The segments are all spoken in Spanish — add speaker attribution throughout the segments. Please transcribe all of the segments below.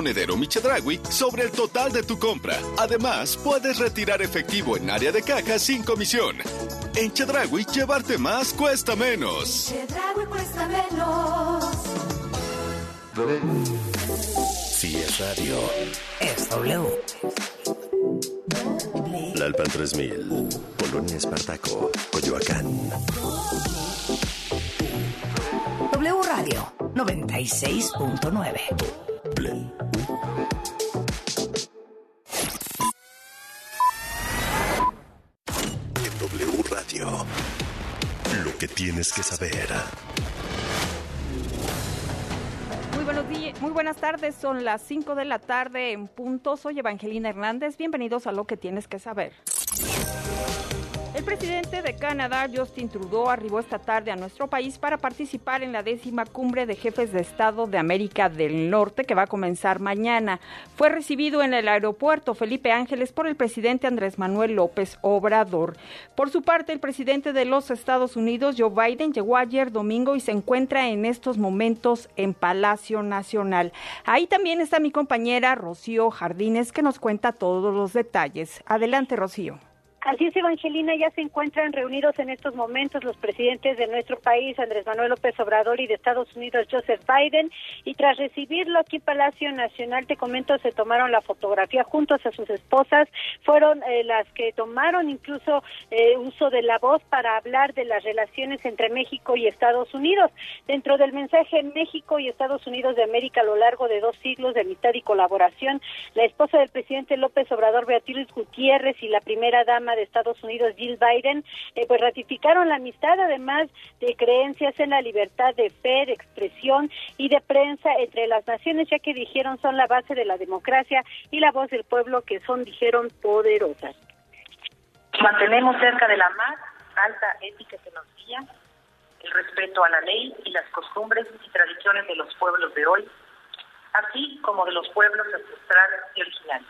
Speaker 1: Monedero Michedragui sobre el total de tu compra. Además, puedes retirar efectivo en área de caja sin comisión. En Chedragui, llevarte más cuesta menos.
Speaker 2: Chedragui cuesta menos.
Speaker 3: Si es radio,
Speaker 4: es W.
Speaker 3: La Alpan 3000, Polonia Espartaco, Coyoacán.
Speaker 4: W Radio 96.9.
Speaker 3: En Radio, lo que tienes que saber.
Speaker 5: Muy buenos días, muy buenas tardes. Son las 5 de la tarde en punto. Soy Evangelina Hernández. Bienvenidos a lo que tienes que saber. El presidente de Canadá, Justin Trudeau, arribó esta tarde a nuestro país para participar en la décima cumbre de jefes de Estado de América del Norte que va a comenzar mañana. Fue recibido en el aeropuerto Felipe Ángeles por el presidente Andrés Manuel López Obrador. Por su parte, el presidente de los Estados Unidos, Joe Biden, llegó ayer domingo y se encuentra en estos momentos en Palacio Nacional. Ahí también está mi compañera Rocío Jardines que nos cuenta todos los detalles. Adelante, Rocío.
Speaker 6: Así es, Evangelina, ya se encuentran reunidos en estos momentos los presidentes de nuestro país, Andrés Manuel López Obrador, y de Estados Unidos, Joseph Biden, y tras recibirlo aquí en Palacio Nacional, te comento, se tomaron la fotografía juntos a sus esposas, fueron eh, las que tomaron incluso eh, uso de la voz para hablar de las relaciones entre México y Estados Unidos. Dentro del mensaje México y Estados Unidos de América a lo largo de dos siglos de amistad y colaboración, la esposa del presidente López Obrador, Beatriz Gutiérrez, y la primera dama de Estados Unidos, Jill Biden, eh, pues ratificaron la amistad, además de creencias en la libertad de fe, de expresión y de prensa entre las naciones, ya que dijeron son la base de la democracia y la voz del pueblo, que son, dijeron, poderosas.
Speaker 7: Mantenemos cerca de la más alta ética que nos guía el respeto a la ley y las costumbres y tradiciones de los pueblos de hoy, así como de los pueblos ancestrales y originales.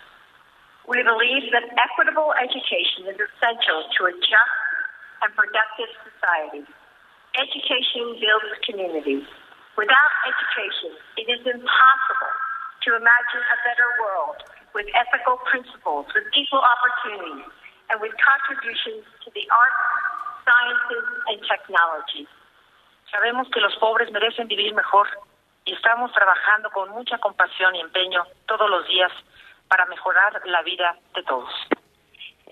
Speaker 8: We believe that equitable education is essential to a just and productive society. Education builds communities. Without education, it is impossible to imagine a better world with ethical principles, with equal opportunities, and with contributions to the arts, sciences, and technology.
Speaker 7: Sabemos que los pobres merecen vivir mejor y estamos trabajando con mucha compasión y empeño todos los días para mejorar la vida de todos.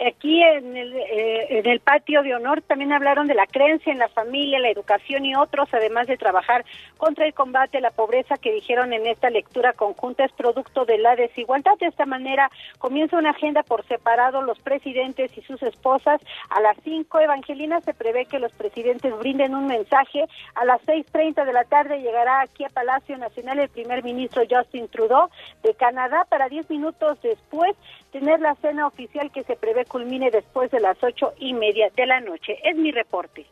Speaker 6: Aquí en el, eh, en el patio de honor también hablaron de la creencia en la familia, la educación y otros, además de trabajar contra el combate a la pobreza que dijeron en esta lectura conjunta es producto de la desigualdad. De esta manera comienza una agenda por separado los presidentes y sus esposas. A las 5, Evangelina, se prevé que los presidentes brinden un mensaje. A las 6.30 de la tarde llegará aquí a Palacio Nacional el primer ministro Justin Trudeau de Canadá para 10 minutos después tener la cena oficial que se prevé culmine después de las ocho y media de la noche. Es mi reporte.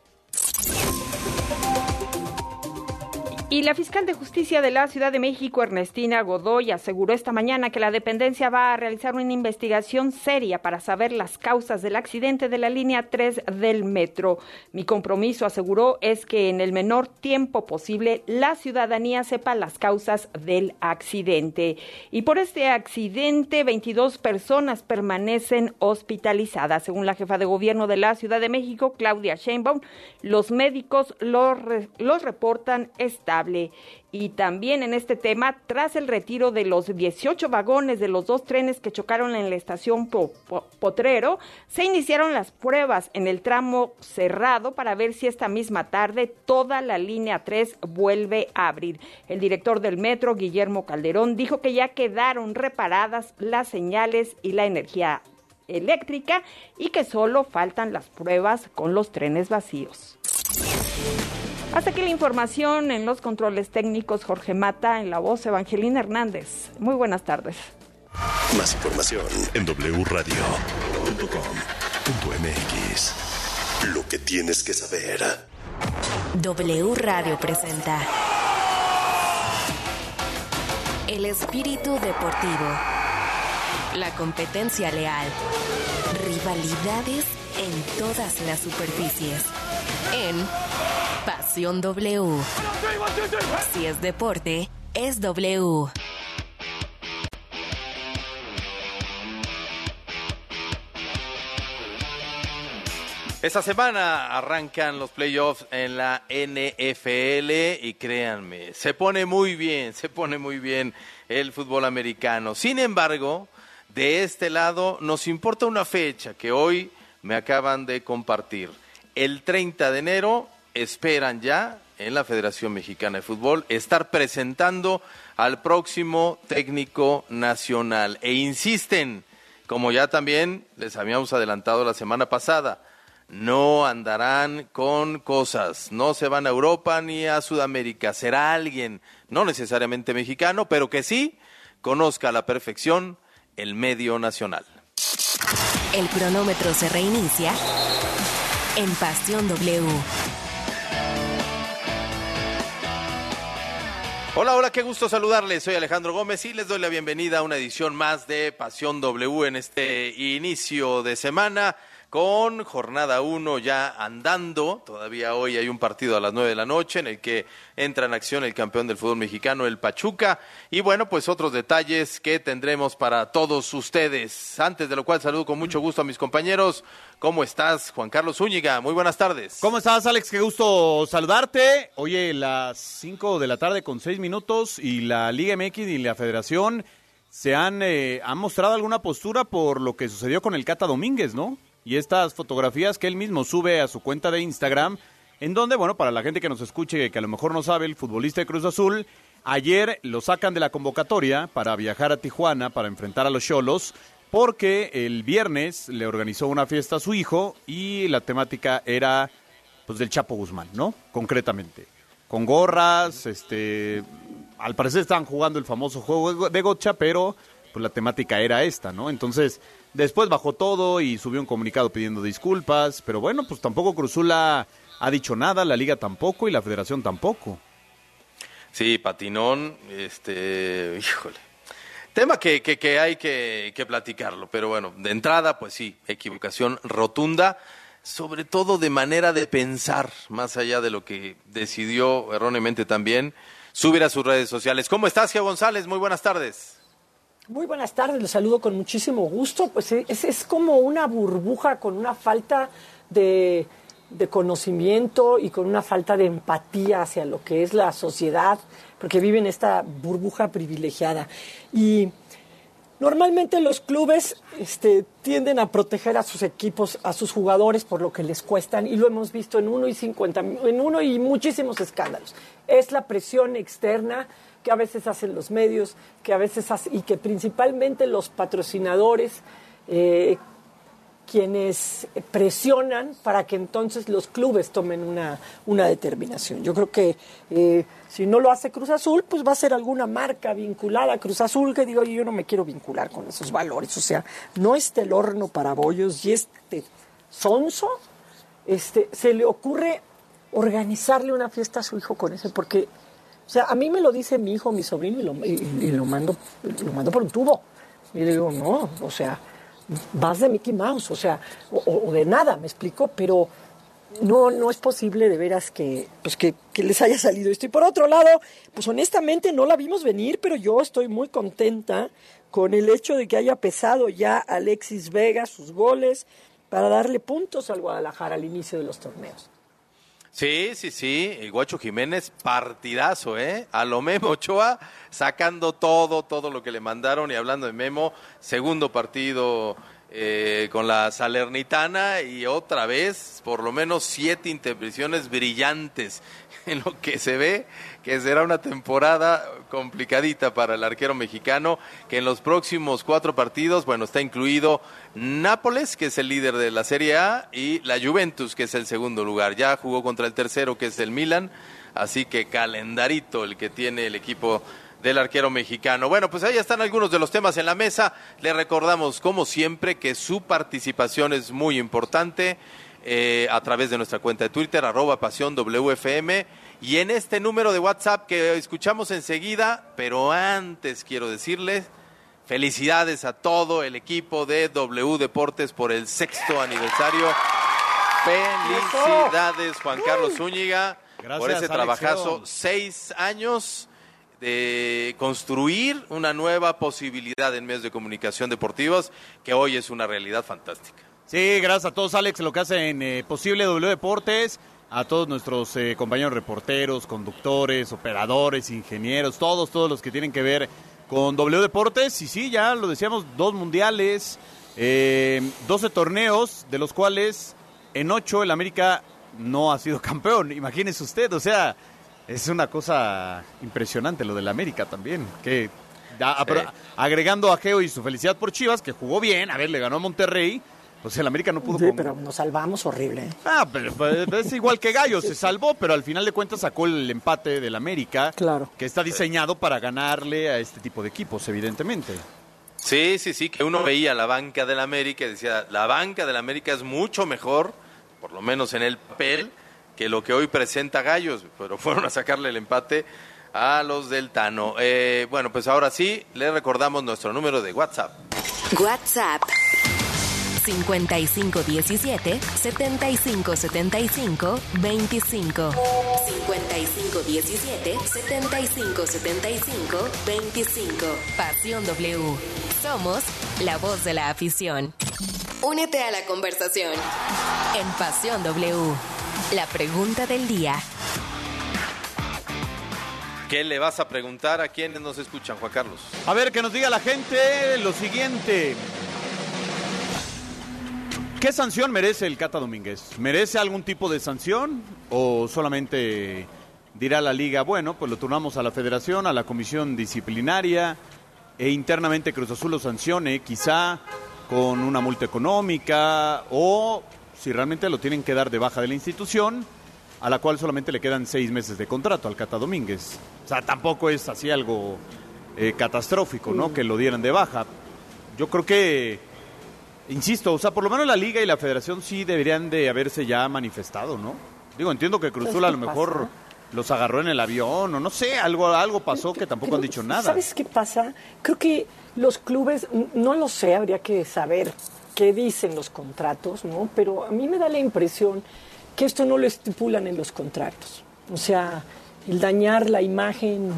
Speaker 5: Y la fiscal de justicia de la Ciudad de México, Ernestina Godoy, aseguró esta mañana que la dependencia va a realizar una investigación seria para saber las causas del accidente de la línea 3 del metro. Mi compromiso, aseguró, es que en el menor tiempo posible la ciudadanía sepa las causas del accidente. Y por este accidente, 22 personas permanecen hospitalizadas. Según la jefa de gobierno de la Ciudad de México, Claudia Sheinbaum, los médicos los, reportan estables. Y también en este tema, tras el retiro de los 18 vagones de los dos trenes que chocaron en la estación Potrero, se iniciaron las pruebas en el tramo cerrado para ver si esta misma tarde toda la línea 3 vuelve a abrir. El director del metro, Guillermo Calderón, dijo que ya quedaron reparadas las señales y la energía eléctrica y que solo faltan las pruebas con los trenes vacíos. Hasta aquí la información en los controles técnicos Jorge Mata, en la voz Evangelina Hernández. Muy buenas tardes.
Speaker 3: Más información en wradio.com.mx. Lo que tienes que saber.
Speaker 9: W Radio presenta El espíritu deportivo. La competencia leal. Rivalidades en todas las superficies en Pasión W. Si es deporte, es W.
Speaker 10: Esta semana arrancan los playoffs en la NFL y créanme, se pone muy bien, se pone muy bien el fútbol americano. Sin embargo, de este lado nos importa una fecha que hoy me acaban de compartir. El 30 de enero esperan ya en la Federación Mexicana de Fútbol estar presentando al próximo técnico nacional. E insisten, como ya también les habíamos adelantado la semana pasada, no andarán con cosas, no se van a Europa ni a Sudamérica, será alguien, no necesariamente mexicano, pero que sí conozca a la perfección el medio nacional.
Speaker 9: El cronómetro se reinicia en Pasión W.
Speaker 10: Hola, hola, qué gusto saludarles. Soy Alejandro Gómez y les doy la bienvenida a una edición más de Pasión W en este inicio de semana con jornada 1 ya andando. Todavía hoy hay un partido a las 9 de la noche en el que entra en acción el campeón del fútbol mexicano, el Pachuca. Y bueno, pues otros detalles que tendremos para todos ustedes. Antes de lo cual saludo con mucho gusto a mis compañeros. ¿Cómo estás, Juan Carlos Zúñiga? Muy buenas tardes.
Speaker 11: ¿Cómo estás, Alex? Qué gusto saludarte. Oye, las 5 de la tarde con 6 minutos y la Liga MX y la Federación se han, eh, han mostrado alguna postura por lo que sucedió con el Cata Domínguez, ¿no? Y estas fotografías que él mismo sube a su cuenta de Instagram, en donde, bueno, para la gente que nos escuche, que a lo mejor no sabe, el futbolista de Cruz Azul, ayer lo sacan de la convocatoria para viajar a Tijuana para enfrentar a los Cholos, porque el viernes le organizó una fiesta a su hijo y la temática era, pues, del Chapo Guzmán, ¿no? Concretamente. Con gorras, este, al parecer estaban jugando el famoso juego de gocha, pero pues la temática era esta, ¿no? Entonces, Después bajó todo y subió un comunicado pidiendo disculpas, pero bueno, pues tampoco Cruzula ha dicho nada, la liga tampoco y la federación tampoco.
Speaker 10: Sí, patinón, este, híjole. Tema que, hay que, platicarlo, pero bueno, de entrada, pues sí, equivocación rotunda, sobre todo de manera de pensar, más allá de lo que decidió erróneamente también, subir a sus redes sociales. ¿Cómo estás, Geo González? Muy buenas tardes.
Speaker 12: Muy buenas tardes, los saludo con muchísimo gusto. Pues es, es como una burbuja con una falta de, de, conocimiento y con una falta de empatía hacia lo que es la sociedad, porque viven esta burbuja privilegiada. Y normalmente los clubes este, tienden a proteger a sus equipos, a sus jugadores por lo que les cuestan, y lo hemos visto en uno y cincuenta, en uno y muchísimos escándalos. Es la presión externa que a veces hacen los medios, que a veces y que principalmente los patrocinadores, eh, quienes presionan para que entonces los clubes tomen una, una determinación. Yo creo que eh, si no lo hace Cruz Azul, pues va a ser alguna marca vinculada a Cruz Azul que digo, yo no me quiero vincular con esos valores. O sea, no este el horno para bollos y este sonso, este, se le ocurre organizarle una fiesta a su hijo con ese, porque sea, a mí me lo dice mi hijo, mi sobrino, y lo, y, lo, mando, lo mando por un tubo. Y le digo, no, o sea, vas de Mickey Mouse, o sea, o, de nada, me explico, pero no, no es posible de veras que, pues que, que, les haya salido esto. Y por otro lado, pues honestamente no la vimos venir, pero yo estoy muy contenta con el hecho de que haya pesado ya Alexis Vega sus goles para darle puntos al Guadalajara al inicio de los torneos.
Speaker 10: Sí, sí, sí, Guacho Jiménez, partidazo, ¿eh? A lo Memo Ochoa, sacando todo, todo lo que le mandaron y hablando de Memo, segundo partido eh, con la Salernitana y otra vez, por lo menos siete intervenciones brillantes en lo que se ve que será una temporada complicadita para el arquero mexicano, que en los próximos cuatro partidos, bueno, está incluido Nápoles, que es el líder de la Serie A, y la Juventus, que es el segundo lugar. Ya jugó contra el tercero, que es el Milan, así que calendarito el que tiene el equipo del arquero mexicano. Bueno, pues ahí están algunos de los temas en la mesa. Le recordamos, como siempre, que su participación es muy importante eh, a través de nuestra cuenta de Twitter, arroba pasión WFM y en este número de WhatsApp que escuchamos enseguida, pero antes quiero decirles felicidades a todo el equipo de W Deportes por el sexto aniversario. Felicidades Juan Carlos Zúñiga por ese trabajazo. Seis años de construir una nueva posibilidad en medios de comunicación deportivos que hoy es una realidad fantástica.
Speaker 11: Sí, gracias a todos, Alex, lo que hacen eh, posible W Deportes, a todos nuestros eh, compañeros reporteros, conductores, operadores, ingenieros, todos, todos los que tienen que ver con W Deportes. Y sí, ya lo decíamos, dos mundiales, eh, 12 torneos, de los cuales en ocho el América no ha sido campeón. Imagínese usted, o sea, es una cosa impresionante lo del América también, que da- agregando a Geo y su felicidad por Chivas, que jugó bien, a ver, le ganó a Monterrey, pues el América no pudo
Speaker 12: Sí,
Speaker 11: con-
Speaker 12: pero nos salvamos horrible. ¿eh?
Speaker 11: Ah, pero, pero es igual que Gallo, se salvó, pero al final de cuentas sacó el empate del América,
Speaker 12: Claro.
Speaker 11: que está diseñado para ganarle a este tipo de equipos, evidentemente.
Speaker 10: Sí, sí, sí, que uno veía la banca del América y decía, la banca del América es mucho mejor, por lo menos en el papel, que lo que hoy presenta Gallos, pero fueron a sacarle el empate a los del Tano. Eh, bueno, pues ahora sí, le recordamos nuestro número de WhatsApp.
Speaker 9: WhatsApp 5517 7575 25 5517 7575 25 Pasión W. Somos la voz de la afición. Únete a la conversación en Pasión W. La pregunta del día.
Speaker 10: ¿Qué le vas a preguntar a quienes nos escuchan, Juan Carlos?
Speaker 11: A ver, que nos diga la gente lo siguiente. ¿Qué sanción merece el Cata Domínguez? ¿Merece algún tipo de sanción o solamente dirá la liga, bueno, pues lo turnamos a la federación, a la comisión disciplinaria e internamente Cruz Azul lo sancione, quizá con una multa económica o si realmente lo tienen que dar de baja de la institución, a la cual solamente le quedan seis meses de contrato al Cata Domínguez. O sea, tampoco es así algo eh, catastrófico, ¿no? Que lo dieran de baja. Yo creo que, insisto, o sea, por lo menos la liga y la federación sí deberían de haberse ya manifestado, ¿no? Digo, entiendo que Cruz
Speaker 12: ¿Sabes
Speaker 11: Azul a lo mejor
Speaker 12: pasa?
Speaker 11: los agarró en el avión o no sé, algo, algo pasó que tampoco han dicho nada.
Speaker 12: ¿Sabes qué pasa? Creo que los clubes, no lo sé, habría que saber qué dicen los contratos, ¿no? Pero a mí me da la impresión que esto no lo estipulan en los contratos. O sea, el dañar la imagen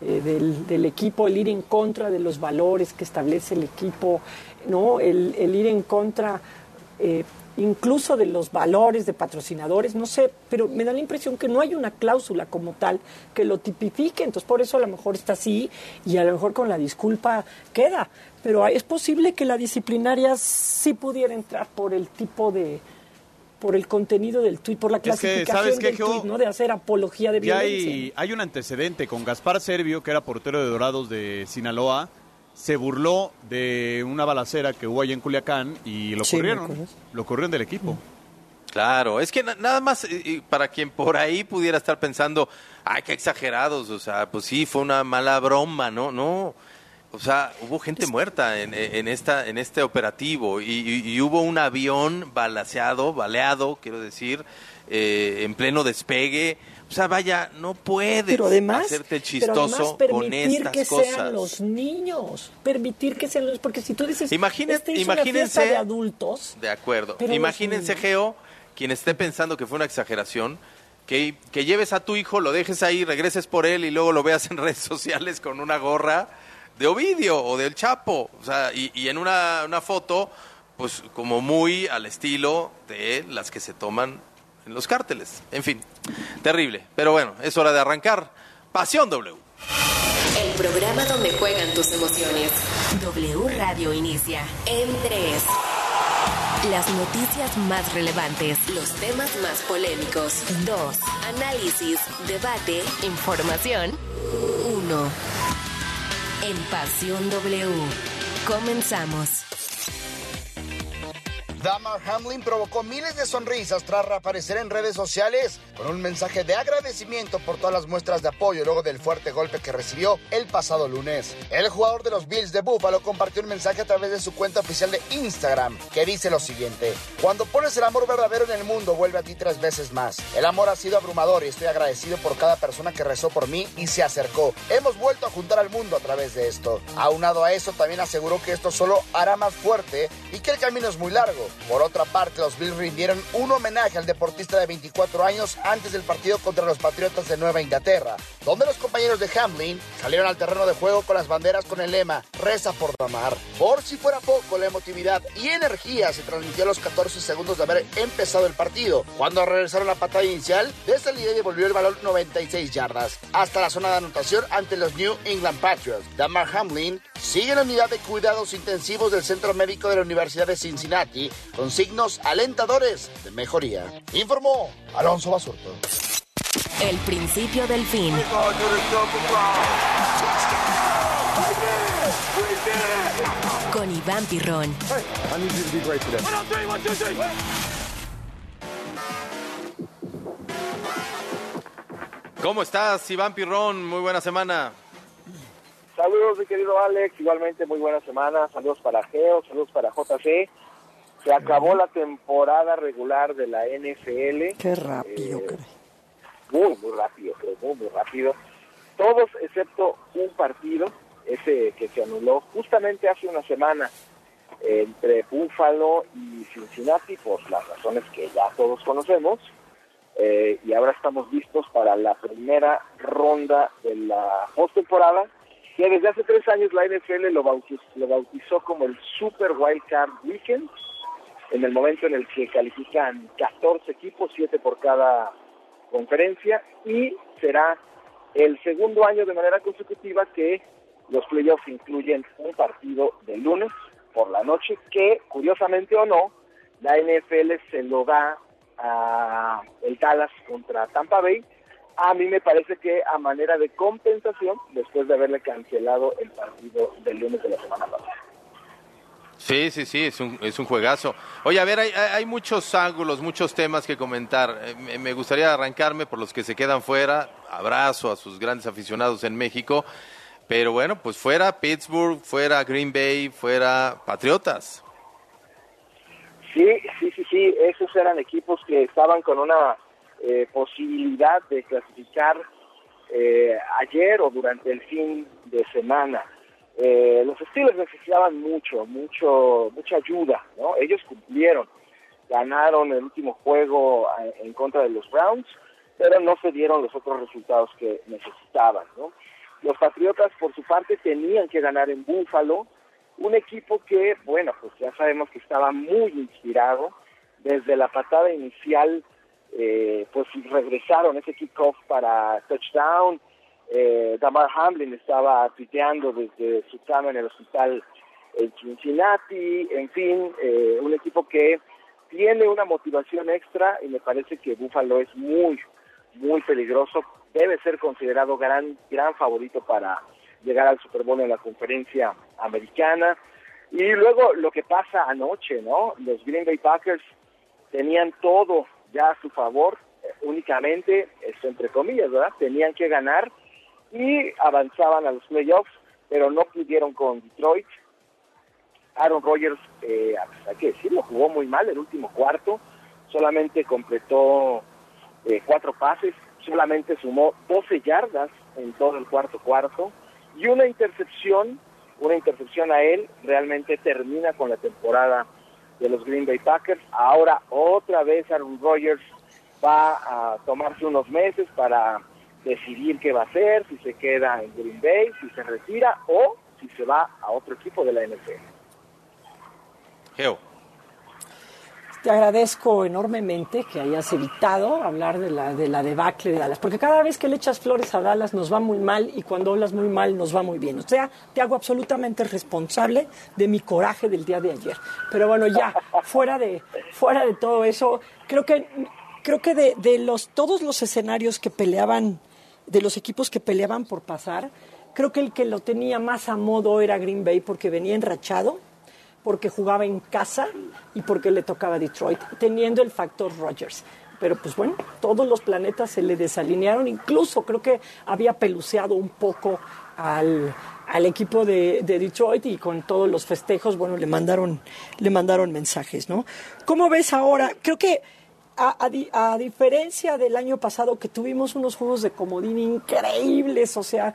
Speaker 12: eh, del, del equipo, el ir en contra de los valores que establece el equipo, ¿no? El, el ir en contra eh, incluso de los valores de patrocinadores, no sé, pero me da la impresión que no hay una cláusula como tal que lo tipifique, entonces por eso a lo mejor está así y a lo mejor con la disculpa queda, pero es posible que la disciplinaria sí pudiera entrar por el tipo de por el contenido del tuit, por la
Speaker 11: Es que,
Speaker 12: clasificación
Speaker 11: ¿sabes qué,
Speaker 12: del tuit, ¿no? De hacer apología de violencia.
Speaker 11: hay, hay un antecedente con Gaspar Servio, que era portero de Dorados de Sinaloa, se burló de una balacera que hubo allá en Culiacán y lo
Speaker 12: Sí,
Speaker 11: corrieron, lo corrieron del equipo.
Speaker 10: Claro, es que na- nada más eh, y para quien por ahí pudiera estar pensando, ay, qué exagerados, o sea, pues sí, fue una mala broma, ¿no? No, o sea, hubo gente muerta en, en esta, en este operativo y, y- y hubo un avión balaceado, baleado, quiero decir, eh, en pleno despegue. O sea, vaya, no puedes
Speaker 12: pero además,
Speaker 10: hacerte el
Speaker 12: pero además
Speaker 10: chistoso con estas
Speaker 12: que
Speaker 10: cosas.
Speaker 12: sean los niños, permitir que sean los, porque si tú dices,
Speaker 10: Imagine-
Speaker 12: este
Speaker 10: imagínense-
Speaker 12: de adultos,
Speaker 10: De acuerdo. Imagínense. Geo, quien esté pensando que fue una exageración, que, que lleves a tu hijo, lo dejes ahí, regreses por él y luego lo veas en redes sociales con una gorra de Ovidio o del Chapo. O sea, y, y en una, una foto, pues como muy al estilo de las que se toman los cárteles. En fin, terrible. Pero bueno, es hora de arrancar. Pasión W.
Speaker 9: El programa donde juegan tus emociones. W Radio inicia en 3. Las noticias más relevantes, los temas más polémicos. 2. Análisis, debate, información. 1. En Pasión W. Comenzamos.
Speaker 13: Damar Hamlin provocó miles de sonrisas tras reaparecer en redes sociales con un mensaje de agradecimiento por todas las muestras de apoyo luego del fuerte golpe que recibió el pasado lunes. El jugador de los Bills de Buffalo compartió un mensaje a través de su cuenta oficial de Instagram que dice lo siguiente: Cuando pones el amor verdadero en el mundo, vuelve a ti tres veces más. El amor ha sido abrumador y estoy agradecido por cada persona que rezó por mí y se acercó. Hemos vuelto a juntar al mundo a través de esto. Aunado a eso, también aseguró que esto solo hará más fuerte y que el camino es muy largo, Por otra parte, los Bills rindieron un homenaje al deportista de 24 años antes del partido contra los Patriotas de Nueva Inglaterra, donde los compañeros de Hamlin salieron al terreno de juego con las banderas con el lema Reza por Damar. Por si fuera poco, la emotividad y energía se transmitió a los 14 segundos de haber empezado el partido, cuando regresaron la patada inicial de salida devolvió el balón 96 yardas hasta la zona de anotación ante los New England Patriots. Damar Hamlin sigue en la unidad de cuidados intensivos del Centro Médico de la Universidad de Cincinnati con signos alentadores de mejoría. Informó Alonso Basurto.
Speaker 9: El principio del fin. Con Iván Pirrón.
Speaker 10: ¿Cómo estás, Iván Pirrón? Muy buena semana.
Speaker 14: Saludos, mi querido Alex. Igualmente, muy buena semana. Saludos para Geo, saludos para JC. Se acabó la temporada regular de la NFL.
Speaker 12: Qué rápido,
Speaker 14: Eh, Muy, muy rápido, creo, muy, muy rápido. Todos excepto un partido, ese que se anuló justamente hace una semana entre Buffalo y Cincinnati, por las razones que ya todos conocemos. Eh, y ahora estamos listos para la primera ronda de la postemporada, que desde hace tres años la NFL lo bautizó, lo bautizó como el Super Wild Card Weekend, en el momento en el que califican 14 equipos, 7 por cada conferencia, y será el segundo año de manera consecutiva que los playoffs incluyen un partido de lunes por la noche, que curiosamente o no, la NFL se lo da a el Dallas contra Tampa Bay. A mí me parece que a manera de compensación, después de haberle cancelado el partido del lunes de la semana pasada.
Speaker 10: Sí, sí, sí, es un, es un juegazo. Oye, a ver, hay, hay muchos ángulos, muchos temas que comentar. Eh, me- me gustaría arrancarme por los que se quedan fuera. Abrazo a sus grandes aficionados en México. Pero bueno, pues fuera Pittsburgh, fuera Green Bay, fuera Patriotas.
Speaker 14: Sí, sí, sí, sí, esos eran equipos que estaban con una eh, posibilidad de clasificar eh, ayer o durante el fin de semana. Eh, los Steelers necesitaban mucho, mucho, mucha ayuda, ¿no? Ellos cumplieron, ganaron el último juego eh, en contra de los Browns, pero no se dieron los otros resultados que necesitaban, ¿no? Los Patriotas, por su parte, tenían que ganar en Buffalo, un equipo que, bueno, pues ya sabemos que estaba muy inspirado. Desde la patada inicial, eh, pues regresaron ese kickoff para touchdown. Eh, Damar Hamlin estaba tuiteando desde su cama en el hospital en Cincinnati. En fin, eh, un equipo que tiene una motivación extra y me parece que Buffalo es muy, muy peligroso. Debe ser considerado gran, gran favorito para llegar al Super Bowl en la conferencia americana. Y luego lo que pasa anoche, ¿no? Los Green Bay Packers tenían todo ya a su favor, eh, únicamente, entre comillas, ¿verdad? Tenían que ganar y avanzaban a los playoffs, pero no pudieron con Detroit. Aaron Rodgers, eh, hay que decirlo, jugó muy mal el último cuarto, solamente completó eh, cuatro pases, solamente sumó 12 yardas en todo el cuarto cuarto y una intercepción, una intercepción a él, realmente termina con la temporada de los Green Bay Packers. Ahora otra vez Aaron Rodgers va a tomarse unos meses para decidir qué va a hacer, si se queda en Green Bay, si se retira o si se va a otro equipo de la NFL.
Speaker 10: Geo.
Speaker 12: Te agradezco enormemente que hayas evitado hablar de la, de la debacle de Dallas, porque cada vez que le echas flores a Dallas nos va muy mal y cuando hablas muy mal nos va muy bien. O sea, te hago absolutamente responsable de mi coraje del día de ayer. Pero bueno, ya, fuera de, fuera de todo eso, creo que, creo que de, de los, todos los escenarios que peleaban, de los equipos que peleaban por pasar, creo que el que lo tenía más a modo era Green Bay porque venía enrachado porque jugaba en casa y porque le tocaba Detroit, teniendo el factor Rodgers. Pero pues bueno, todos los planetas se le desalinearon, incluso creo que había peluceado un poco al, al equipo de, de Detroit y con todos los festejos, bueno, le mandaron, le mandaron mensajes, ¿no? ¿Cómo ves ahora? Creo que a, a di- a diferencia del año pasado que tuvimos unos juegos de comodín increíbles, o sea,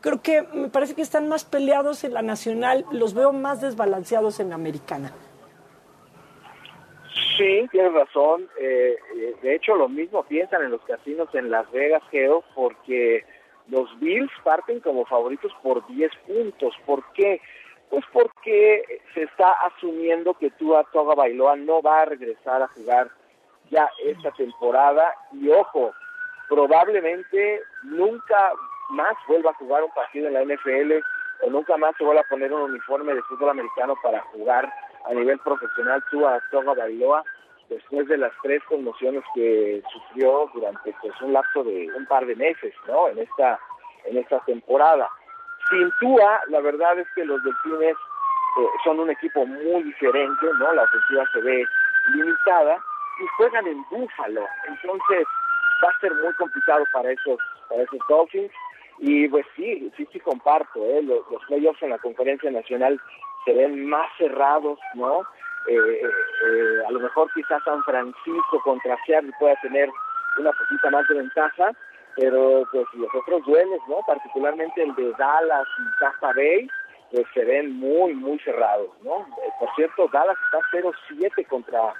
Speaker 12: creo que me parece que están más peleados en la nacional, los veo más desbalanceados en la americana.
Speaker 14: Sí, tienes razón. Eh, eh, de hecho, lo mismo piensan en los casinos en Las Vegas, Geo, porque los Bills parten como favoritos por 10 puntos. ¿Por qué? Pues porque se está asumiendo que Tua Toga Bailoa no va a regresar a jugar ya esta temporada y ojo, probablemente nunca más vuelva a jugar un partido en la NFL o nunca más se vuelva a poner un uniforme de fútbol americano para jugar a nivel profesional Tua Toga Bailoa después de las tres conmociones que sufrió durante pues un lapso de un par de meses, ¿no? En esta en esta temporada. Sin Tua, la verdad es que los delfines eh, son un equipo muy diferente, ¿no? La ofensiva se ve limitada y juegan en Búfalo, entonces va a ser muy complicado para esos para esos Dolphins y pues sí, sí, sí comparto, ¿eh? los, los playoffs en la conferencia nacional se ven más cerrados, ¿no? Eh, eh, a lo mejor quizás San Francisco contra Seattle pueda tener una poquita más de ventaja, pero pues los otros duelos, ¿no? Particularmente el de Dallas y Tampa Bay, pues se ven muy, muy cerrados, ¿no? Eh, por cierto, Dallas está 0-7 contra,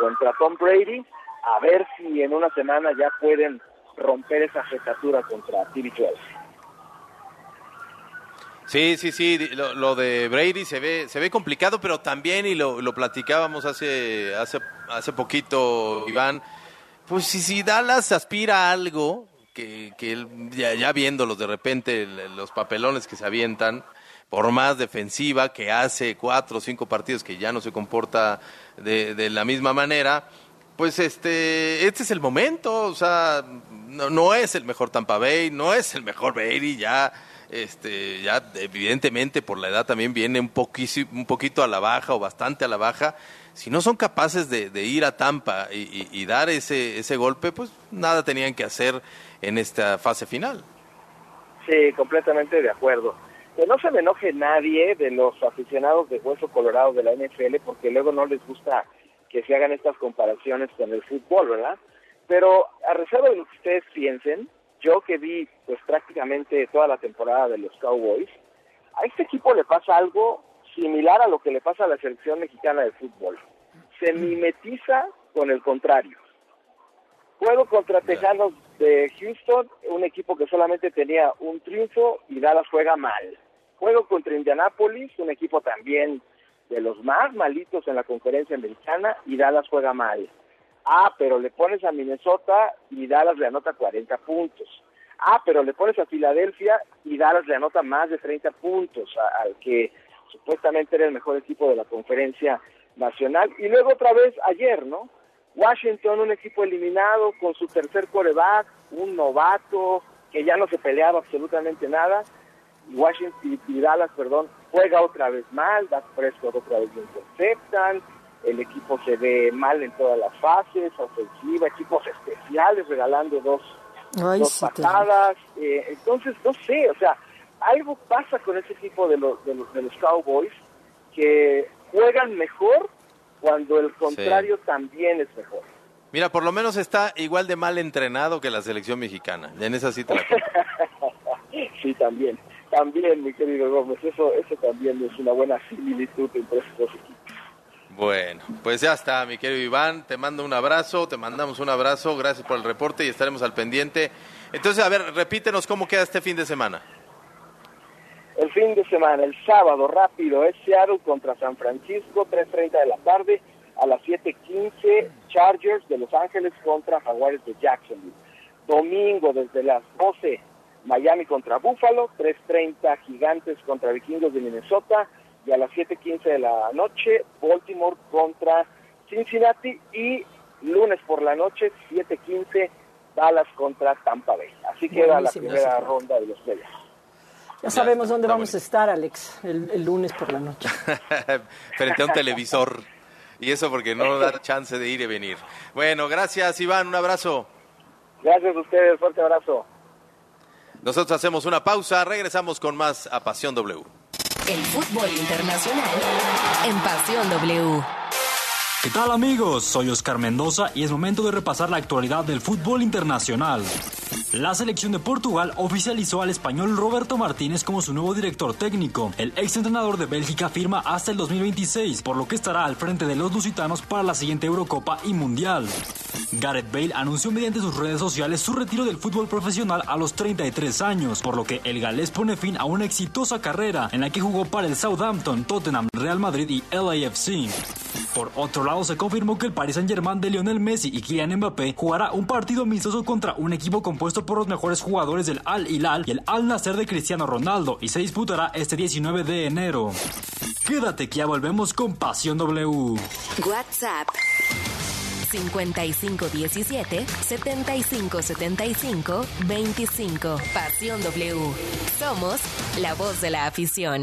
Speaker 14: contra Tom Brady, a ver si en una semana ya pueden romper esa jetatura contra TV 12.
Speaker 10: Sí, sí, sí, lo, de Brady se ve, se ve complicado, pero también, y lo, lo platicábamos hace, hace, hace poquito, Iván, pues si, si Dallas aspira a algo, que, que ya, ya viéndolos de repente, los papelones que se avientan, por más defensiva que hace cuatro o cinco partidos que ya no se comporta de, de la misma manera, pues este, este es el momento, o sea, no, no es el mejor Tampa Bay, no es el mejor Brady, ya este, ya evidentemente por la edad también viene un, un poquito a la baja o bastante a la baja. Si no son capaces de, de ir a Tampa y, y, y, dar ese, ese golpe, pues nada tenían que hacer en esta fase final.
Speaker 14: Sí, completamente de acuerdo. Que no se me enoje nadie de los aficionados de Hueso Colorado de la NFL porque luego no les gusta que se hagan estas comparaciones con el fútbol, ¿verdad? Pero a reserva de lo que ustedes piensen, yo que vi pues prácticamente toda la temporada de los Cowboys, a este equipo le pasa algo similar a lo que le pasa a la selección mexicana de fútbol. Se mimetiza con el contrario. Juego contra Tejanos de Houston, un equipo que solamente tenía un triunfo y Dallas juega mal. Juego contra Indianapolis, un equipo también de los más malitos en la conferencia americana y Dallas juega mal. Ah, pero le pones a Minnesota y Dallas le anota 40 puntos. Ah, pero le pones a Filadelfia y Dallas le anota más de 30 puntos al que supuestamente era el mejor equipo de la conferencia nacional. Y luego otra vez ayer, ¿no? Washington, un equipo eliminado con su tercer coreback, un novato que ya no se peleaba absolutamente nada. Y Washington y Dallas, perdón, juega otra vez mal, das Prescott otra vez lo interceptan, el equipo se ve mal en todas las fases, ofensiva, equipos especiales regalando dos,
Speaker 12: Ay,
Speaker 14: dos
Speaker 12: sí,
Speaker 14: patadas. Eh, entonces, no sé, o sea, algo pasa con ese equipo de los, de los, de los Cowboys que juegan mejor cuando el contrario sí. también es mejor.
Speaker 10: Mira, por lo menos está igual de mal entrenado que la selección mexicana. En esa sí te la
Speaker 14: Sí, también. También, mi querido Gómez, eso, eso también es una buena similitud entre esos dos equipos.
Speaker 10: Bueno, pues ya está, mi querido Iván. Te mando un abrazo, te mandamos un abrazo. Gracias por el reporte y estaremos al pendiente. Entonces, a ver, repítenos cómo queda este fin de semana.
Speaker 14: El fin de semana, el sábado, rápido, es Seattle contra San Francisco, 3.30 de la tarde. A las 7.15, Chargers de Los Ángeles contra Jaguares de Jacksonville. Domingo, desde las 12, Miami contra Buffalo, 3.30, Gigantes contra Vikingos de Minnesota y a las 7.15 de la noche, Baltimore contra Cincinnati y lunes por la noche, 7.15, Dallas contra Tampa Bay. Así queda la primera ronda de los playoffs.
Speaker 12: Ya sabemos dónde vamos a estar, Alex, el, el, lunes por la noche.
Speaker 10: Frente a un televisor. Y eso porque no da chance de ir y venir. Bueno, gracias Iván, un abrazo.
Speaker 14: Gracias a ustedes, fuerte abrazo.
Speaker 10: Nosotros hacemos una pausa, regresamos con más a Pasión W.
Speaker 9: El fútbol internacional en Pasión W.
Speaker 15: ¿Qué tal amigos? Soy Oscar Mendoza y es momento de repasar la actualidad del fútbol internacional. La selección de Portugal oficializó al español Roberto Martínez como su nuevo director técnico. El ex entrenador de Bélgica firma hasta el 2026, por lo que estará al frente de los lusitanos para la siguiente Eurocopa y Mundial. Gareth Bale anunció mediante sus redes sociales su retiro del fútbol profesional a los 33 años, por lo que el galés pone fin a una exitosa carrera en la que jugó para el Southampton, Tottenham, Real Madrid y LAFC. Por otro lado, se confirmó que el Paris Saint-Germain de Lionel Messi y Kylian Mbappé jugará un partido amistoso contra un equipo compuesto por los mejores jugadores del Al Hilal y el Al Nasser de Cristiano Ronaldo y se disputará este 19 de enero. Quédate que ya volvemos con Pasión W.
Speaker 9: WhatsApp 5517 7575 25. Pasión W. Somos la voz de la afición.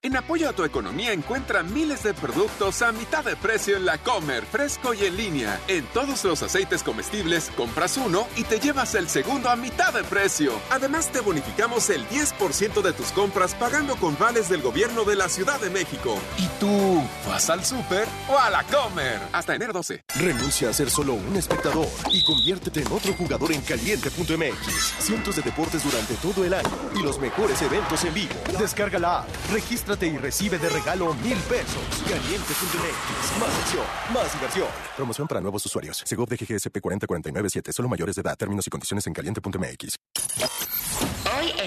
Speaker 16: En apoyo a tu economía encuentra miles de productos a mitad de precio en la Comer, fresco y en línea. En todos los aceites comestibles, compras uno y te llevas el segundo a mitad de precio. Además, te bonificamos el 10% de tus compras pagando con vales del gobierno de la Ciudad de México. ¿Y tú vas al súper o a la Comer? Hasta enero 12.
Speaker 3: Renuncia a ser solo un espectador y conviértete en otro jugador en caliente.mx. Cientos de deportes durante todo el año y los mejores eventos en vivo. Descarga la app, regístrate y recibe de regalo mil pesos. Caliente.mx. Más acción, más diversión. Promoción para nuevos usuarios. Segov de GGSP 40497. Solo mayores de edad. Términos y condiciones en caliente.mx.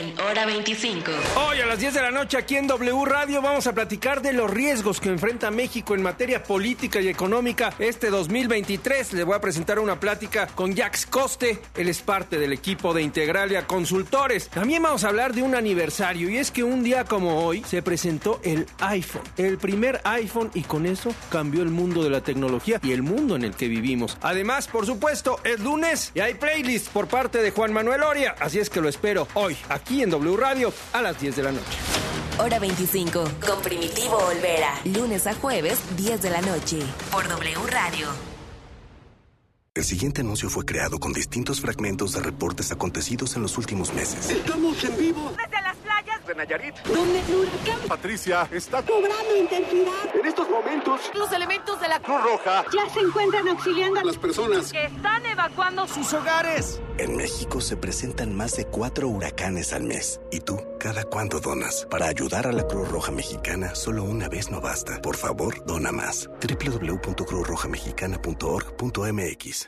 Speaker 9: Hora 25.
Speaker 17: Hoy a las 10 de la noche aquí en W Radio vamos a platicar de los riesgos que enfrenta México en materia política y económica este 2023. Le voy a presentar una plática con Jax Coste. Él es parte del equipo de Integralia Consultores. También vamos a hablar de un aniversario y es que un día como hoy se presentó el iPhone. El primer iPhone y con eso cambió el mundo de la tecnología y el mundo en el que vivimos. Además, por supuesto, es lunes y hay playlist por parte de Juan Manuel Oria. Así es que lo espero hoy aquí en W Radio a las 10 de la noche.
Speaker 9: Hora 25. Con Primitivo Olvera. Lunes a jueves, 10 de la noche. Por W Radio.
Speaker 3: El siguiente anuncio fue creado con distintos fragmentos de reportes acontecidos en los últimos meses.
Speaker 18: Estamos en vivo.
Speaker 19: Desde las playas
Speaker 18: de Nayarit.
Speaker 19: Donde el huracán
Speaker 18: Patricia está
Speaker 19: cobrando intensidad.
Speaker 18: En estos momentos,
Speaker 19: los elementos de la
Speaker 18: Cruz Roja
Speaker 19: ya se encuentran auxiliando
Speaker 18: a las personas
Speaker 19: que están evacuando sus hogares.
Speaker 3: En México se presentan más de cuatro huracanes al mes. ¿Y tú, cada cuándo donas? Para ayudar a la Cruz Roja Mexicana, solo una vez no basta. Por favor, dona más. www.cruzrojamexicana.org.mx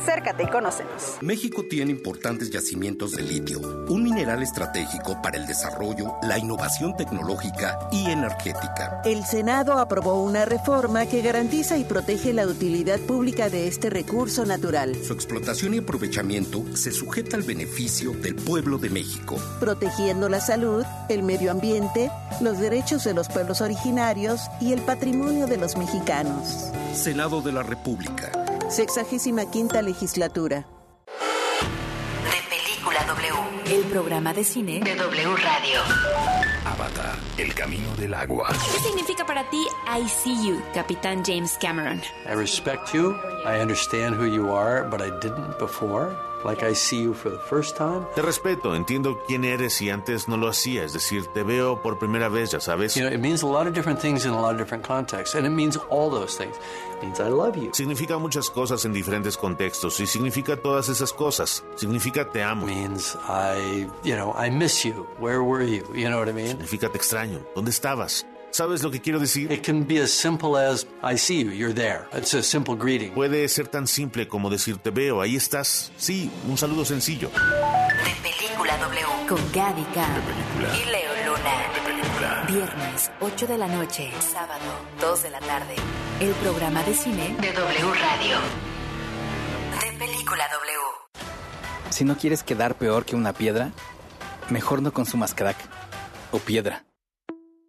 Speaker 20: acércate y conócenos.
Speaker 21: México tiene importantes yacimientos de litio, un mineral estratégico para el desarrollo, la innovación tecnológica y energética.
Speaker 22: El Senado aprobó una reforma que garantiza y protege la utilidad pública de este recurso natural.
Speaker 21: Su explotación y aprovechamiento se sujeta al beneficio del pueblo de México.
Speaker 22: Protegiendo la salud, el medio ambiente, los derechos de los pueblos originarios y el patrimonio de los mexicanos.
Speaker 21: Senado de la República.
Speaker 22: Sexagésima quinta legislatura.
Speaker 9: El programa de cine de W Radio.
Speaker 3: Avatar, el camino del agua.
Speaker 23: ¿Qué significa para ti I see you, Capitán James Cameron?
Speaker 24: I respect you. I understand who you are, but I didn't before. Like I see you for the first time.
Speaker 25: Te respeto, entiendo quién eres y antes no lo hacía, es decir, te veo por primera vez, ya sabes.
Speaker 24: You know, it means a lot of different things in a lot of different contexts, and it means all those things. It means I love you.
Speaker 25: Significa muchas cosas en diferentes contextos y significa todas esas cosas. Significa te amo.
Speaker 24: It means I, you know, I miss you. Where were you? You know what I mean?
Speaker 25: Significa te extraño. ¿Dónde estabas? ¿Sabes lo que quiero decir?
Speaker 24: It can be as simple as I see you, you're there. It's a simple greeting.
Speaker 25: Puede ser tan simple como decir te veo, ahí estás. Sí, un saludo sencillo.
Speaker 9: De Película W con Gaby
Speaker 3: película.
Speaker 9: Y Leo Luna.
Speaker 3: De película.
Speaker 9: Viernes, 8 de la noche. Sábado, 2 de la tarde. El programa de cine de W Radio. De Película W.
Speaker 26: Si no quieres quedar peor que una piedra, mejor no consumas crack o piedra.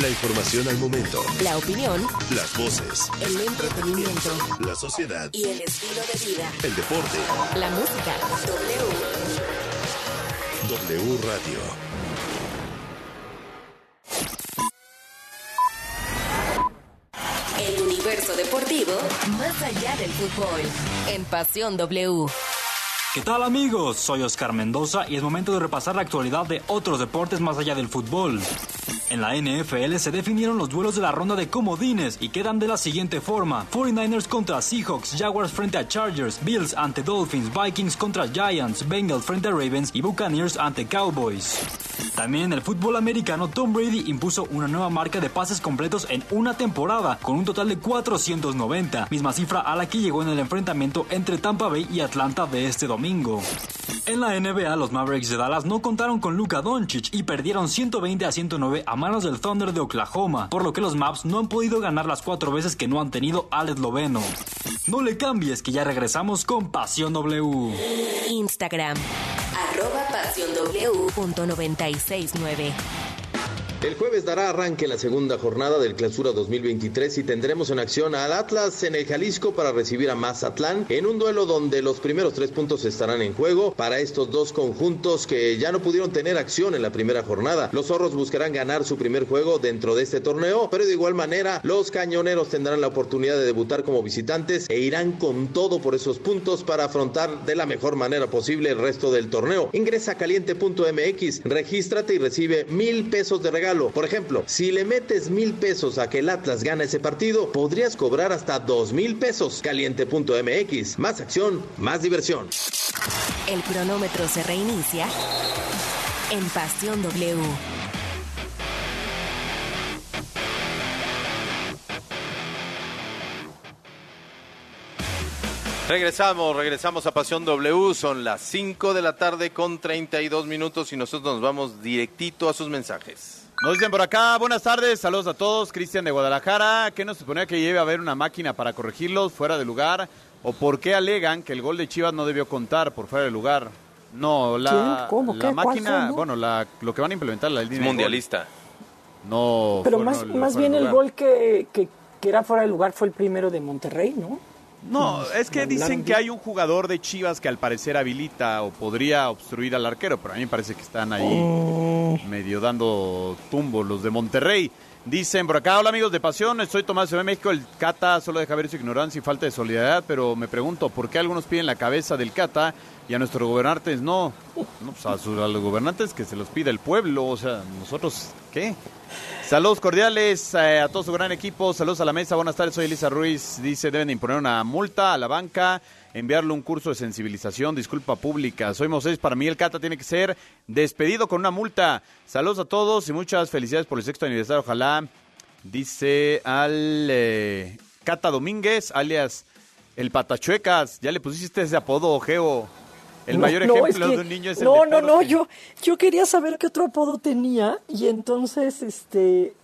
Speaker 3: La información al momento.
Speaker 9: La opinión.
Speaker 3: Las voces.
Speaker 9: El entretenimiento.
Speaker 3: La sociedad.
Speaker 9: Y el estilo de vida.
Speaker 3: El deporte.
Speaker 9: La música. W.
Speaker 3: W Radio.
Speaker 9: El universo deportivo más allá del fútbol. En Pasión W.
Speaker 15: ¿Qué tal amigos? Soy Oscar Mendoza y es momento de repasar la actualidad de otros deportes más allá del fútbol. En la NFL se definieron los duelos de la ronda de comodines y quedan de la siguiente forma. 49ers contra Seahawks, Jaguars frente a Chargers, Bills ante Dolphins, Vikings contra Giants, Bengals frente a Ravens y Buccaneers ante Cowboys. También en el fútbol americano, Tom Brady impuso una nueva marca de pases completos en una temporada, con un total de 490, misma cifra a la que llegó en el enfrentamiento entre Tampa Bay y Atlanta de este domingo. En la NBA, los Mavericks de Dallas no contaron con Luka Doncic y perdieron 120 a 109 a manos del Thunder de Oklahoma, por lo que los Maps no han podido ganar las cuatro veces que no han tenido al esloveno. No le cambies que ya regresamos con Pasión W.
Speaker 9: Instagram. Arroba Pasión W. Punto 969.
Speaker 27: El jueves dará arranque la segunda jornada del Clausura 2023 y tendremos en acción al Atlas en el Jalisco para recibir a Mazatlán en un duelo donde los primeros tres puntos estarán en juego para estos dos conjuntos que ya no pudieron tener acción en la primera jornada. Los zorros buscarán ganar su primer juego dentro de este torneo, pero de igual manera los cañoneros tendrán la oportunidad de debutar como visitantes e irán con todo por esos puntos para afrontar de la mejor manera posible el resto del torneo. Ingresa a caliente.mx, regístrate y recibe mil pesos de regalo. Por ejemplo, si le metes mil pesos a que el Atlas gana ese partido, podrías cobrar hasta dos mil pesos. Caliente.mx. Más acción, más diversión.
Speaker 9: El cronómetro se reinicia en Pasión W.
Speaker 10: Regresamos, regresamos a Pasión W. Son las 5 de la tarde con 32 minutos y nosotros nos vamos directito a sus mensajes.
Speaker 11: Nos dicen por acá, buenas tardes, saludos a todos. Cristian de Guadalajara, ¿qué nos suponía que lleve a ver una máquina para corregirlos fuera de lugar? ¿O por qué alegan que el gol de Chivas no debió contar por fuera de lugar? No, la, la
Speaker 12: ¿Qué? ¿Cuál
Speaker 11: máquina,
Speaker 12: fue, no?
Speaker 11: bueno, la, lo que van a implementar la línea.
Speaker 10: Mundialista.
Speaker 11: No,
Speaker 12: Pero
Speaker 11: fue-
Speaker 12: más,
Speaker 11: no,
Speaker 12: más bien el gol que, que, que era fuera de lugar fue el primero de Monterrey, ¿no?
Speaker 11: No, es que dicen que hay un jugador de Chivas que al parecer habilita o podría obstruir al arquero, pero a mí me parece que están ahí
Speaker 12: Oh.
Speaker 11: medio dando tumbo los de Monterrey. Dicen por acá, hola amigos de Pasión, soy Tomás de México, el Cata solo deja ver su ignorancia y falta de solidaridad, pero me pregunto, ¿por qué algunos piden la cabeza del Cata y a nuestros gobernantes no? No, pues a, sus- a los gobernantes que se los pide el pueblo, o sea, nosotros, ¿qué? Saludos cordiales eh, a todo su gran equipo, saludos a la mesa, buenas tardes, soy Elisa Ruiz, dice deben de imponer una multa a la banca, enviarle un curso de sensibilización, disculpa pública, soy Moisés, para mí el Cata tiene que ser despedido con una multa, saludos a todos y muchas felicidades por el sexto aniversario, ojalá, dice al eh, Cata Domínguez, alias el Patachuecas, ya le pusiste ese apodo, Geo, el
Speaker 12: No,
Speaker 11: mayor
Speaker 12: no,
Speaker 11: ejemplo
Speaker 12: es que-
Speaker 11: de un niño es el
Speaker 12: No,
Speaker 11: de
Speaker 12: no, no, yo, yo quería saber qué otro apodo tenía y entonces este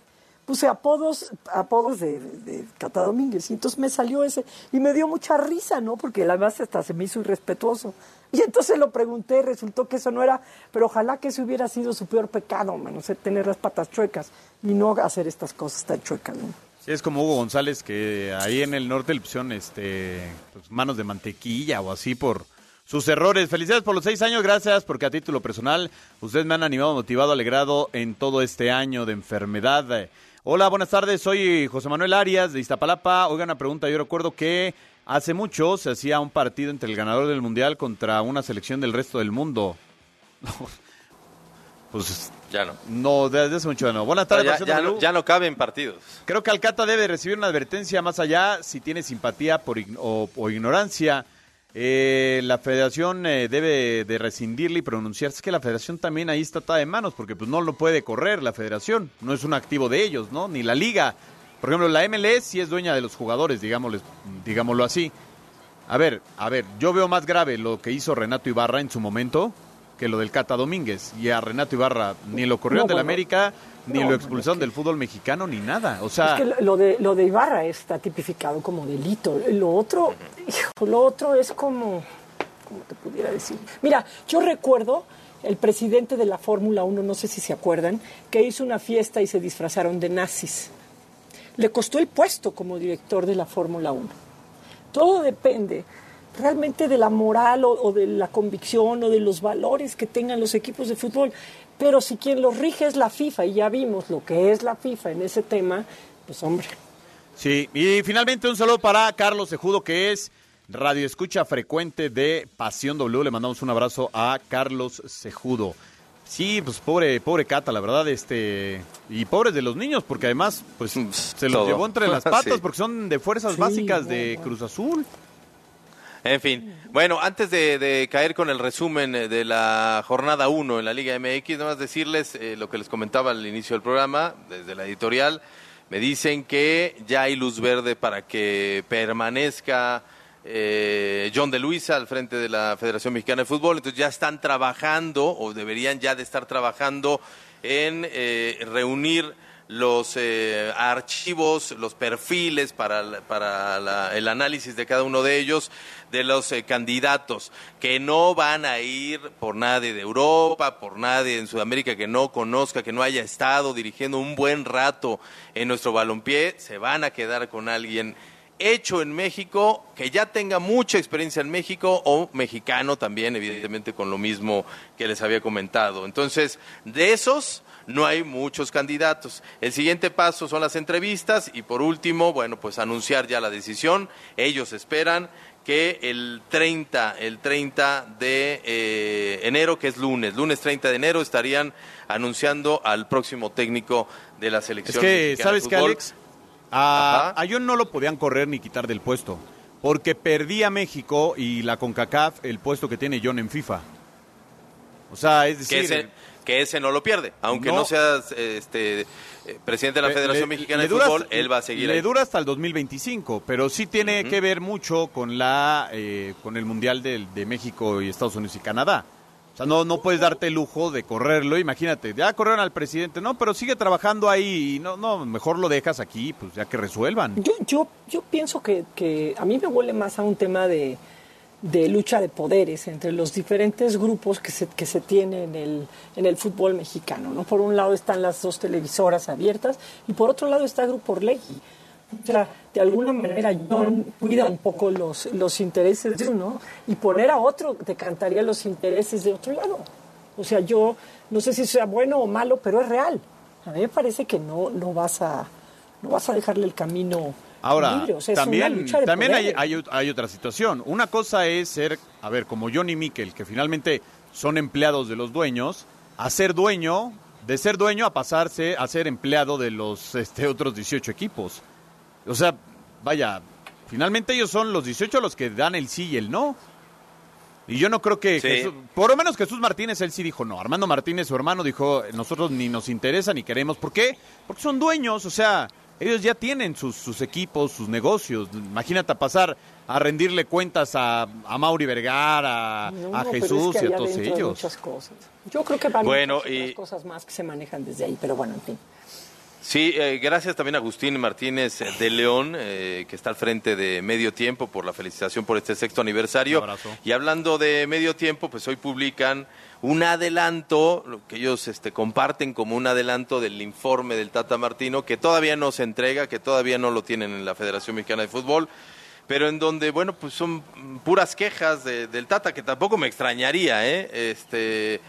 Speaker 12: puse apodos, apodos de, de, de Cata Domínguez y entonces me salió ese y me dio mucha risa, ¿no? Porque además hasta se me hizo irrespetuoso. Y entonces lo pregunté, resultó que eso no era, pero ojalá que ese hubiera sido su peor pecado, no sé, tener las patas chuecas y no hacer estas cosas tan chuecas, ¿no?
Speaker 11: Sí, es como Hugo González que ahí en el norte le pusieron este, pues, manos de mantequilla o así por sus errores. Felicidades por los seis años, gracias porque a título personal ustedes me han animado, motivado, alegrado en todo este año de enfermedad. Hola, buenas tardes, soy José Manuel Arias de Iztapalapa. Oiga, una pregunta, yo recuerdo que hace mucho se hacía un partido entre el ganador del Mundial contra una selección del resto del mundo. pues
Speaker 10: Ya no.
Speaker 11: no, desde hace mucho no. Buenas tardes,
Speaker 10: ya, no, ya no caben partidos.
Speaker 11: Creo que Alcata debe recibir una advertencia más allá si tiene simpatía por o, o ignorancia. Eh, la federación eh, debe de rescindirle y pronunciarse. Es que la federación también ahí está atada de manos porque pues no lo puede correr la federación. No es un activo de ellos, ¿no? Ni la liga. Por ejemplo, la MLS sí es dueña de los jugadores, digámosles- digámoslo así. A ver, a ver, yo veo más grave lo que hizo Renato Ibarra en su momento que lo del Cata Domínguez. Y a Renato Ibarra ni lo corrieron
Speaker 12: No,
Speaker 11: del
Speaker 12: bueno.
Speaker 11: América, ni
Speaker 12: No,
Speaker 11: lo expulsaron del fútbol mexicano, ni nada. O sea,
Speaker 12: Es que lo- de, lo de Ibarra está tipificado como delito. Lo otro, hijo, lo otro es como, ¿cómo te pudiera decir? Mira, yo recuerdo el presidente de la Fórmula 1, no sé si se acuerdan, que hizo una fiesta y se disfrazaron de nazis. Le costó el puesto como director de la Fórmula 1. Todo depende realmente de la moral o, o de la convicción o de los valores que tengan los equipos de fútbol. Pero si quien los rige es la FIFA, y ya vimos lo que es la FIFA en ese tema, pues hombre.
Speaker 11: Sí, y finalmente un saludo para Carlos Sejudo, que es radio escucha frecuente de Pasión W. Le mandamos un abrazo a Carlos Sejudo. Sí, pues pobre, pobre Cata, la verdad, este, y pobres de los niños, porque además, pues, se los
Speaker 10: todo.
Speaker 11: llevó entre las patas,
Speaker 10: Sí.
Speaker 11: porque son de fuerzas
Speaker 10: Sí,
Speaker 11: básicas de Cruz Azul.
Speaker 10: En fin, bueno, antes de, caer con el resumen eh, de la jornada 1 en la Liga MX, nada más decirles eh, lo que les comentaba al inicio del programa, desde la editorial, me dicen que ya hay luz verde para que permanezca eh, John de Luisa al frente de la Federación Mexicana de Fútbol, entonces ya están trabajando o deberían ya de estar trabajando en eh, reunir los eh, archivos, los perfiles para, para la- el análisis de cada uno de ellos, de los eh, candidatos, que no van a ir por nadie de Europa, por nadie en Sudamérica que no conozca, que no haya estado dirigiendo un buen rato en nuestro balompié, se van a quedar con alguien hecho en México, que ya tenga mucha experiencia en México o mexicano también, evidentemente con lo mismo que les había comentado. Entonces, de esos no hay muchos candidatos. El siguiente paso son las entrevistas y por último, bueno, pues anunciar ya la decisión. Ellos esperan que el 30, el 30 de eh, enero, que es lunes, lunes 30 de enero, estarían anunciando al próximo técnico de la
Speaker 11: Es
Speaker 10: selección.
Speaker 11: que,
Speaker 10: mexicana
Speaker 11: ¿sabes
Speaker 10: de
Speaker 11: qué,
Speaker 10: fútbol.
Speaker 11: Alex? A, a John no lo podían correr ni quitar del puesto, porque perdía México y la CONCACAF el puesto que tiene John en FIFA. O sea, es
Speaker 10: que
Speaker 11: decir...
Speaker 10: que ese no lo pierde. Aunque no,
Speaker 11: No.
Speaker 10: seas este, eh, presidente de la Federación
Speaker 11: le-
Speaker 10: Mexicana
Speaker 11: le
Speaker 10: de Fútbol,
Speaker 11: hasta-
Speaker 10: él va a seguir
Speaker 11: Le
Speaker 10: ahí.
Speaker 11: dura hasta el 2025, pero sí tiene que ver mucho con la eh, con el Mundial de, México y Estados Unidos y Canadá. O sea, no, no puedes darte el lujo de correrlo. Imagínate, ya corrieron al presidente, no, pero sigue trabajando ahí. Y no, no, mejor lo dejas aquí, pues ya que resuelvan.
Speaker 12: Yo, yo, yo pienso que, que a mí me huele más a un tema de, de lucha de poderes entre los diferentes grupos que se, que se tiene en el, en el fútbol mexicano. ¿no? Por un lado están las dos televisoras abiertas y por otro lado está Grupo Orlegui. O sea, de alguna manera John cuida un poco los, los intereses de uno y poner a otro decantaría los intereses de otro lado. O sea, yo no sé si sea bueno o malo, pero es real. A mí me parece que no, no, vas, a, no vas a dejarle el camino
Speaker 11: Ahora, también,
Speaker 12: lucha de
Speaker 11: también hay, hay, hay otra situación. Una cosa es ser, a ver, como Johnny Miquel, que finalmente son empleados de los dueños, a ser dueño, de ser dueño a pasarse a ser empleado de los este, otros 18 equipos. O sea, vaya, finalmente ellos son los 18 los que dan el sí y el no. Y yo no creo que,
Speaker 10: Sí.
Speaker 11: Jesús- por lo menos Jesús Martínez, él sí dijo no. Armando Martínez, su hermano, dijo, nosotros ni nos interesa ni queremos. ¿Por qué? Porque son dueños, o sea, ellos ya tienen sus, sus equipos, sus negocios. Imagínate pasar a rendirle cuentas a, a Mauri Vergara,
Speaker 12: No,
Speaker 11: a
Speaker 12: pero es
Speaker 11: Jesús
Speaker 12: que
Speaker 11: y a todos ellos.
Speaker 12: muchas cosas. Yo creo que van
Speaker 10: Bueno,
Speaker 12: muchas
Speaker 10: y-
Speaker 12: cosas más que se manejan desde ahí, pero bueno, en fin.
Speaker 10: Sí, eh, gracias también a Agustín Martínez de León, eh, que está al frente de Medio Tiempo, por la felicitación por este sexto aniversario.
Speaker 11: Un abrazo.
Speaker 10: Y hablando de Medio Tiempo, pues hoy publican un adelanto, lo que ellos este, comparten como un adelanto del informe del Tata Martino, que todavía no se entrega, que todavía no lo tienen en la Federación Mexicana de Fútbol, pero en donde, bueno, pues son puras quejas de- del Tata, que tampoco me extrañaría, ¿eh? Este,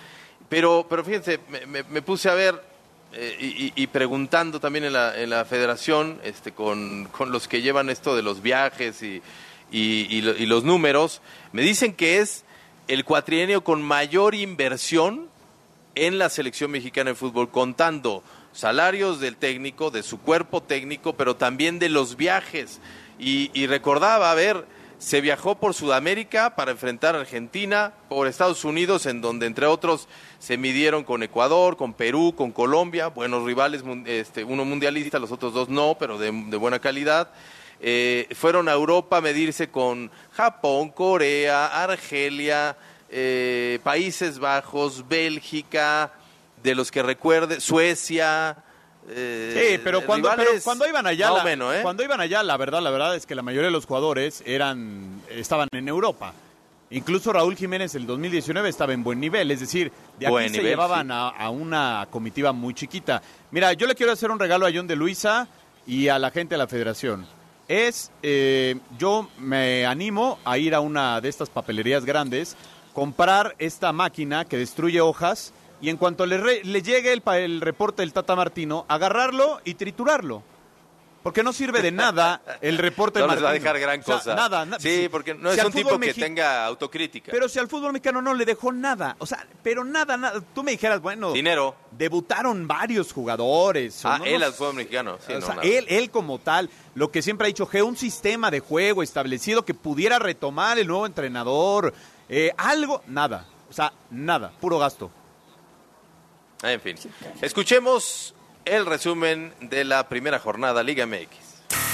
Speaker 10: pero, pero fíjense, me, me- me puse a ver eh, y, y- preguntando también en la, en la federación este, con, con los que llevan esto de los viajes y, y- lo- y los números, me dicen que es el cuatrienio con mayor inversión en la selección mexicana de fútbol, contando salarios del técnico, de su cuerpo técnico, pero también de los viajes. Y recordaba, a ver, se viajó por Sudamérica para enfrentar a Argentina, por Estados Unidos, en donde entre otros se midieron con Ecuador, con Perú, con Colombia, buenos rivales, este, uno mundialista, los otros dos no, pero de, de buena calidad. Eh, fueron a Europa a medirse con Japón, Corea, Argelia, eh, Países Bajos, Bélgica, de los que recuerde, Suecia. Eh,
Speaker 11: Sí, pero cuando, pero cuando iban allá, la,
Speaker 10: menos, ¿eh?
Speaker 11: cuando iban allá, la verdad, la verdad es que la mayoría de los jugadores eran, estaban en Europa. Incluso Raúl Jiménez el 2019 estaba en buen nivel, es decir, de aquí
Speaker 10: Buen
Speaker 11: se
Speaker 10: nivel,
Speaker 11: llevaban
Speaker 10: sí.
Speaker 11: a, a una comitiva muy chiquita. Mira, yo le quiero hacer un regalo a John de Luisa y a la gente de la federación. Es, eh, yo me animo a ir a una de estas papelerías grandes, comprar esta máquina que destruye hojas y en cuanto le, re- le llegue el, el reporte del Tata Martino, agarrarlo y triturarlo. Porque no sirve de nada el reporte
Speaker 10: no
Speaker 11: de
Speaker 10: les va a
Speaker 11: Martino.
Speaker 10: dejar gran
Speaker 11: O sea,
Speaker 10: cosa.
Speaker 11: nada, na-
Speaker 10: sí, porque no
Speaker 11: si
Speaker 10: es un tipo que tenga autocrítica.
Speaker 11: Pero si al fútbol mexicano no le dejó nada, o sea, pero nada, nada. Tú me dijeras, bueno,
Speaker 10: Dinero.
Speaker 11: debutaron varios jugadores.
Speaker 10: Ah,
Speaker 11: no
Speaker 10: él
Speaker 11: nos-
Speaker 10: al fútbol mexicano. Sí,
Speaker 11: o
Speaker 10: no,
Speaker 11: sea, él, él como tal, lo que siempre ha dicho, que un sistema de juego establecido que pudiera retomar el nuevo entrenador, eh, algo, nada. O sea, nada, puro gasto.
Speaker 10: En fin. Escuchemos el resumen de la primera jornada Liga MX.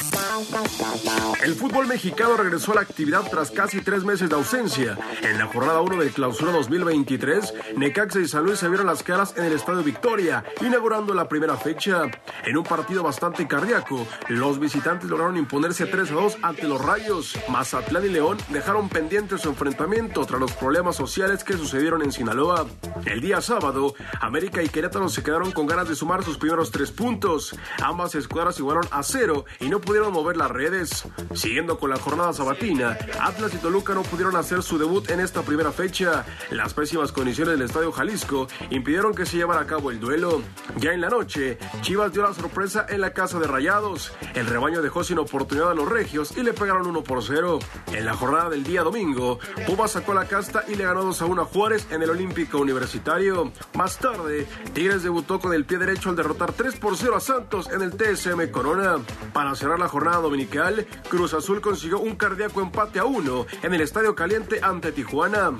Speaker 28: El fútbol mexicano regresó a la actividad tras casi tres meses de ausencia. En la jornada 1 del clausura 2023, Necaxa y San Luis se vieron las caras en el Estadio Victoria, inaugurando la primera fecha. En un partido bastante cardíaco, los visitantes lograron imponerse 3 a 2 ante los Rayos. Mazatlán y León dejaron pendiente su enfrentamiento tras los problemas sociales que sucedieron en Sinaloa. El día sábado, América y Querétaro se quedaron con ganas de sumar sus primeros tres puntos. Ambas escuadras igualaron a cero y no pudieron mover las redes. Siguiendo con la jornada sabatina, Atlas y Toluca no pudieron hacer su debut en esta primera fecha. Las pésimas condiciones del Estadio Jalisco impidieron que se llevara a cabo el duelo. Ya en la noche, Chivas dio la sorpresa en la casa de Rayados. El rebaño dejó sin oportunidad a los regios y le pegaron 1 por 0. En la jornada del día domingo, Pumas sacó la casta y le ganó 2 a 1 a Juárez en el Olímpico Universitario. Más tarde, Tigres debutó con el pie derecho al derrotar 3 por 0 a Santos en el TSM Corona. Para cerrar la jornada dominical, Cruz Azul consiguió un cardíaco empate a 1 en el Estadio Caliente ante Tijuana.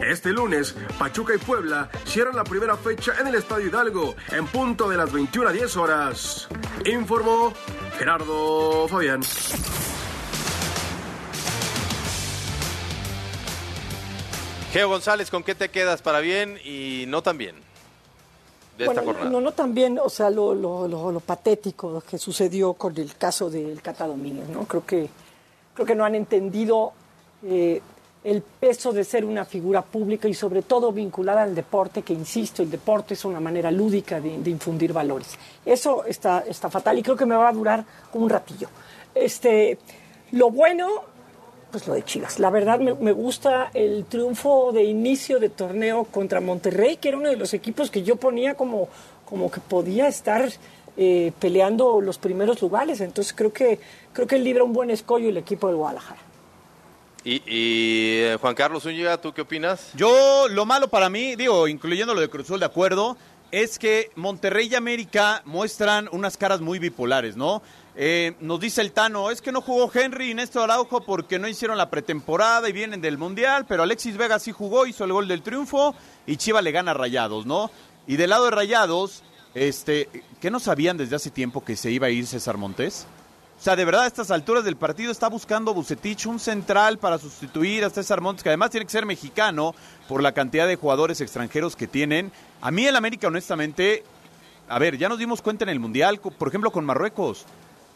Speaker 28: Este lunes, Pachuca y Puebla cierran la primera fecha en el Estadio Hidalgo en punto de las 21 a 10 horas. Informó Gerardo Fabián.
Speaker 10: Geo González, ¿con qué te quedas para bien y no tan bien de esta
Speaker 12: Bueno,
Speaker 10: jornada?
Speaker 12: No, no también, o sea, lo, lo, lo, lo patético que sucedió con el caso del Cata Domínguez, ¿no? Creo que, creo que no han entendido eh, el peso de ser una figura pública y sobre todo vinculada al deporte, que insisto, el deporte es una manera lúdica de, de infundir valores. Eso está, está fatal y creo que me va a durar un ratillo. Este, lo bueno, pues lo de Chivas. La verdad me, me gusta el triunfo de inicio de torneo contra Monterrey, que era uno de los equipos que yo ponía como, como que podía estar eh, peleando los primeros lugares. Entonces creo que, creo que libra un buen escollo el equipo del Guadalajara.
Speaker 10: Y, y, eh, Juan Carlos Zúñiga, ¿tú qué opinas?
Speaker 11: Yo, lo malo para mí, digo, incluyendo lo de Cruzul, de acuerdo, es que Monterrey y América muestran unas caras muy bipolares, ¿no? Eh, nos dice el Tano, es que no jugó Henry y Néstor Araujo porque no hicieron la pretemporada y vienen del Mundial, pero Alexis Vega sí jugó, hizo el gol del triunfo y Chiva le gana a Rayados, ¿no? Y del lado de Rayados, este, ¿qué no sabían desde hace tiempo que se iba a ir César Montés? O sea, de verdad, a estas alturas del partido está buscando Bucetich un central para sustituir a César Montes, que además tiene que ser mexicano por la cantidad de jugadores extranjeros que tienen. A mí el América, honestamente, a ver, ya nos dimos cuenta en el Mundial, por ejemplo, con Marruecos.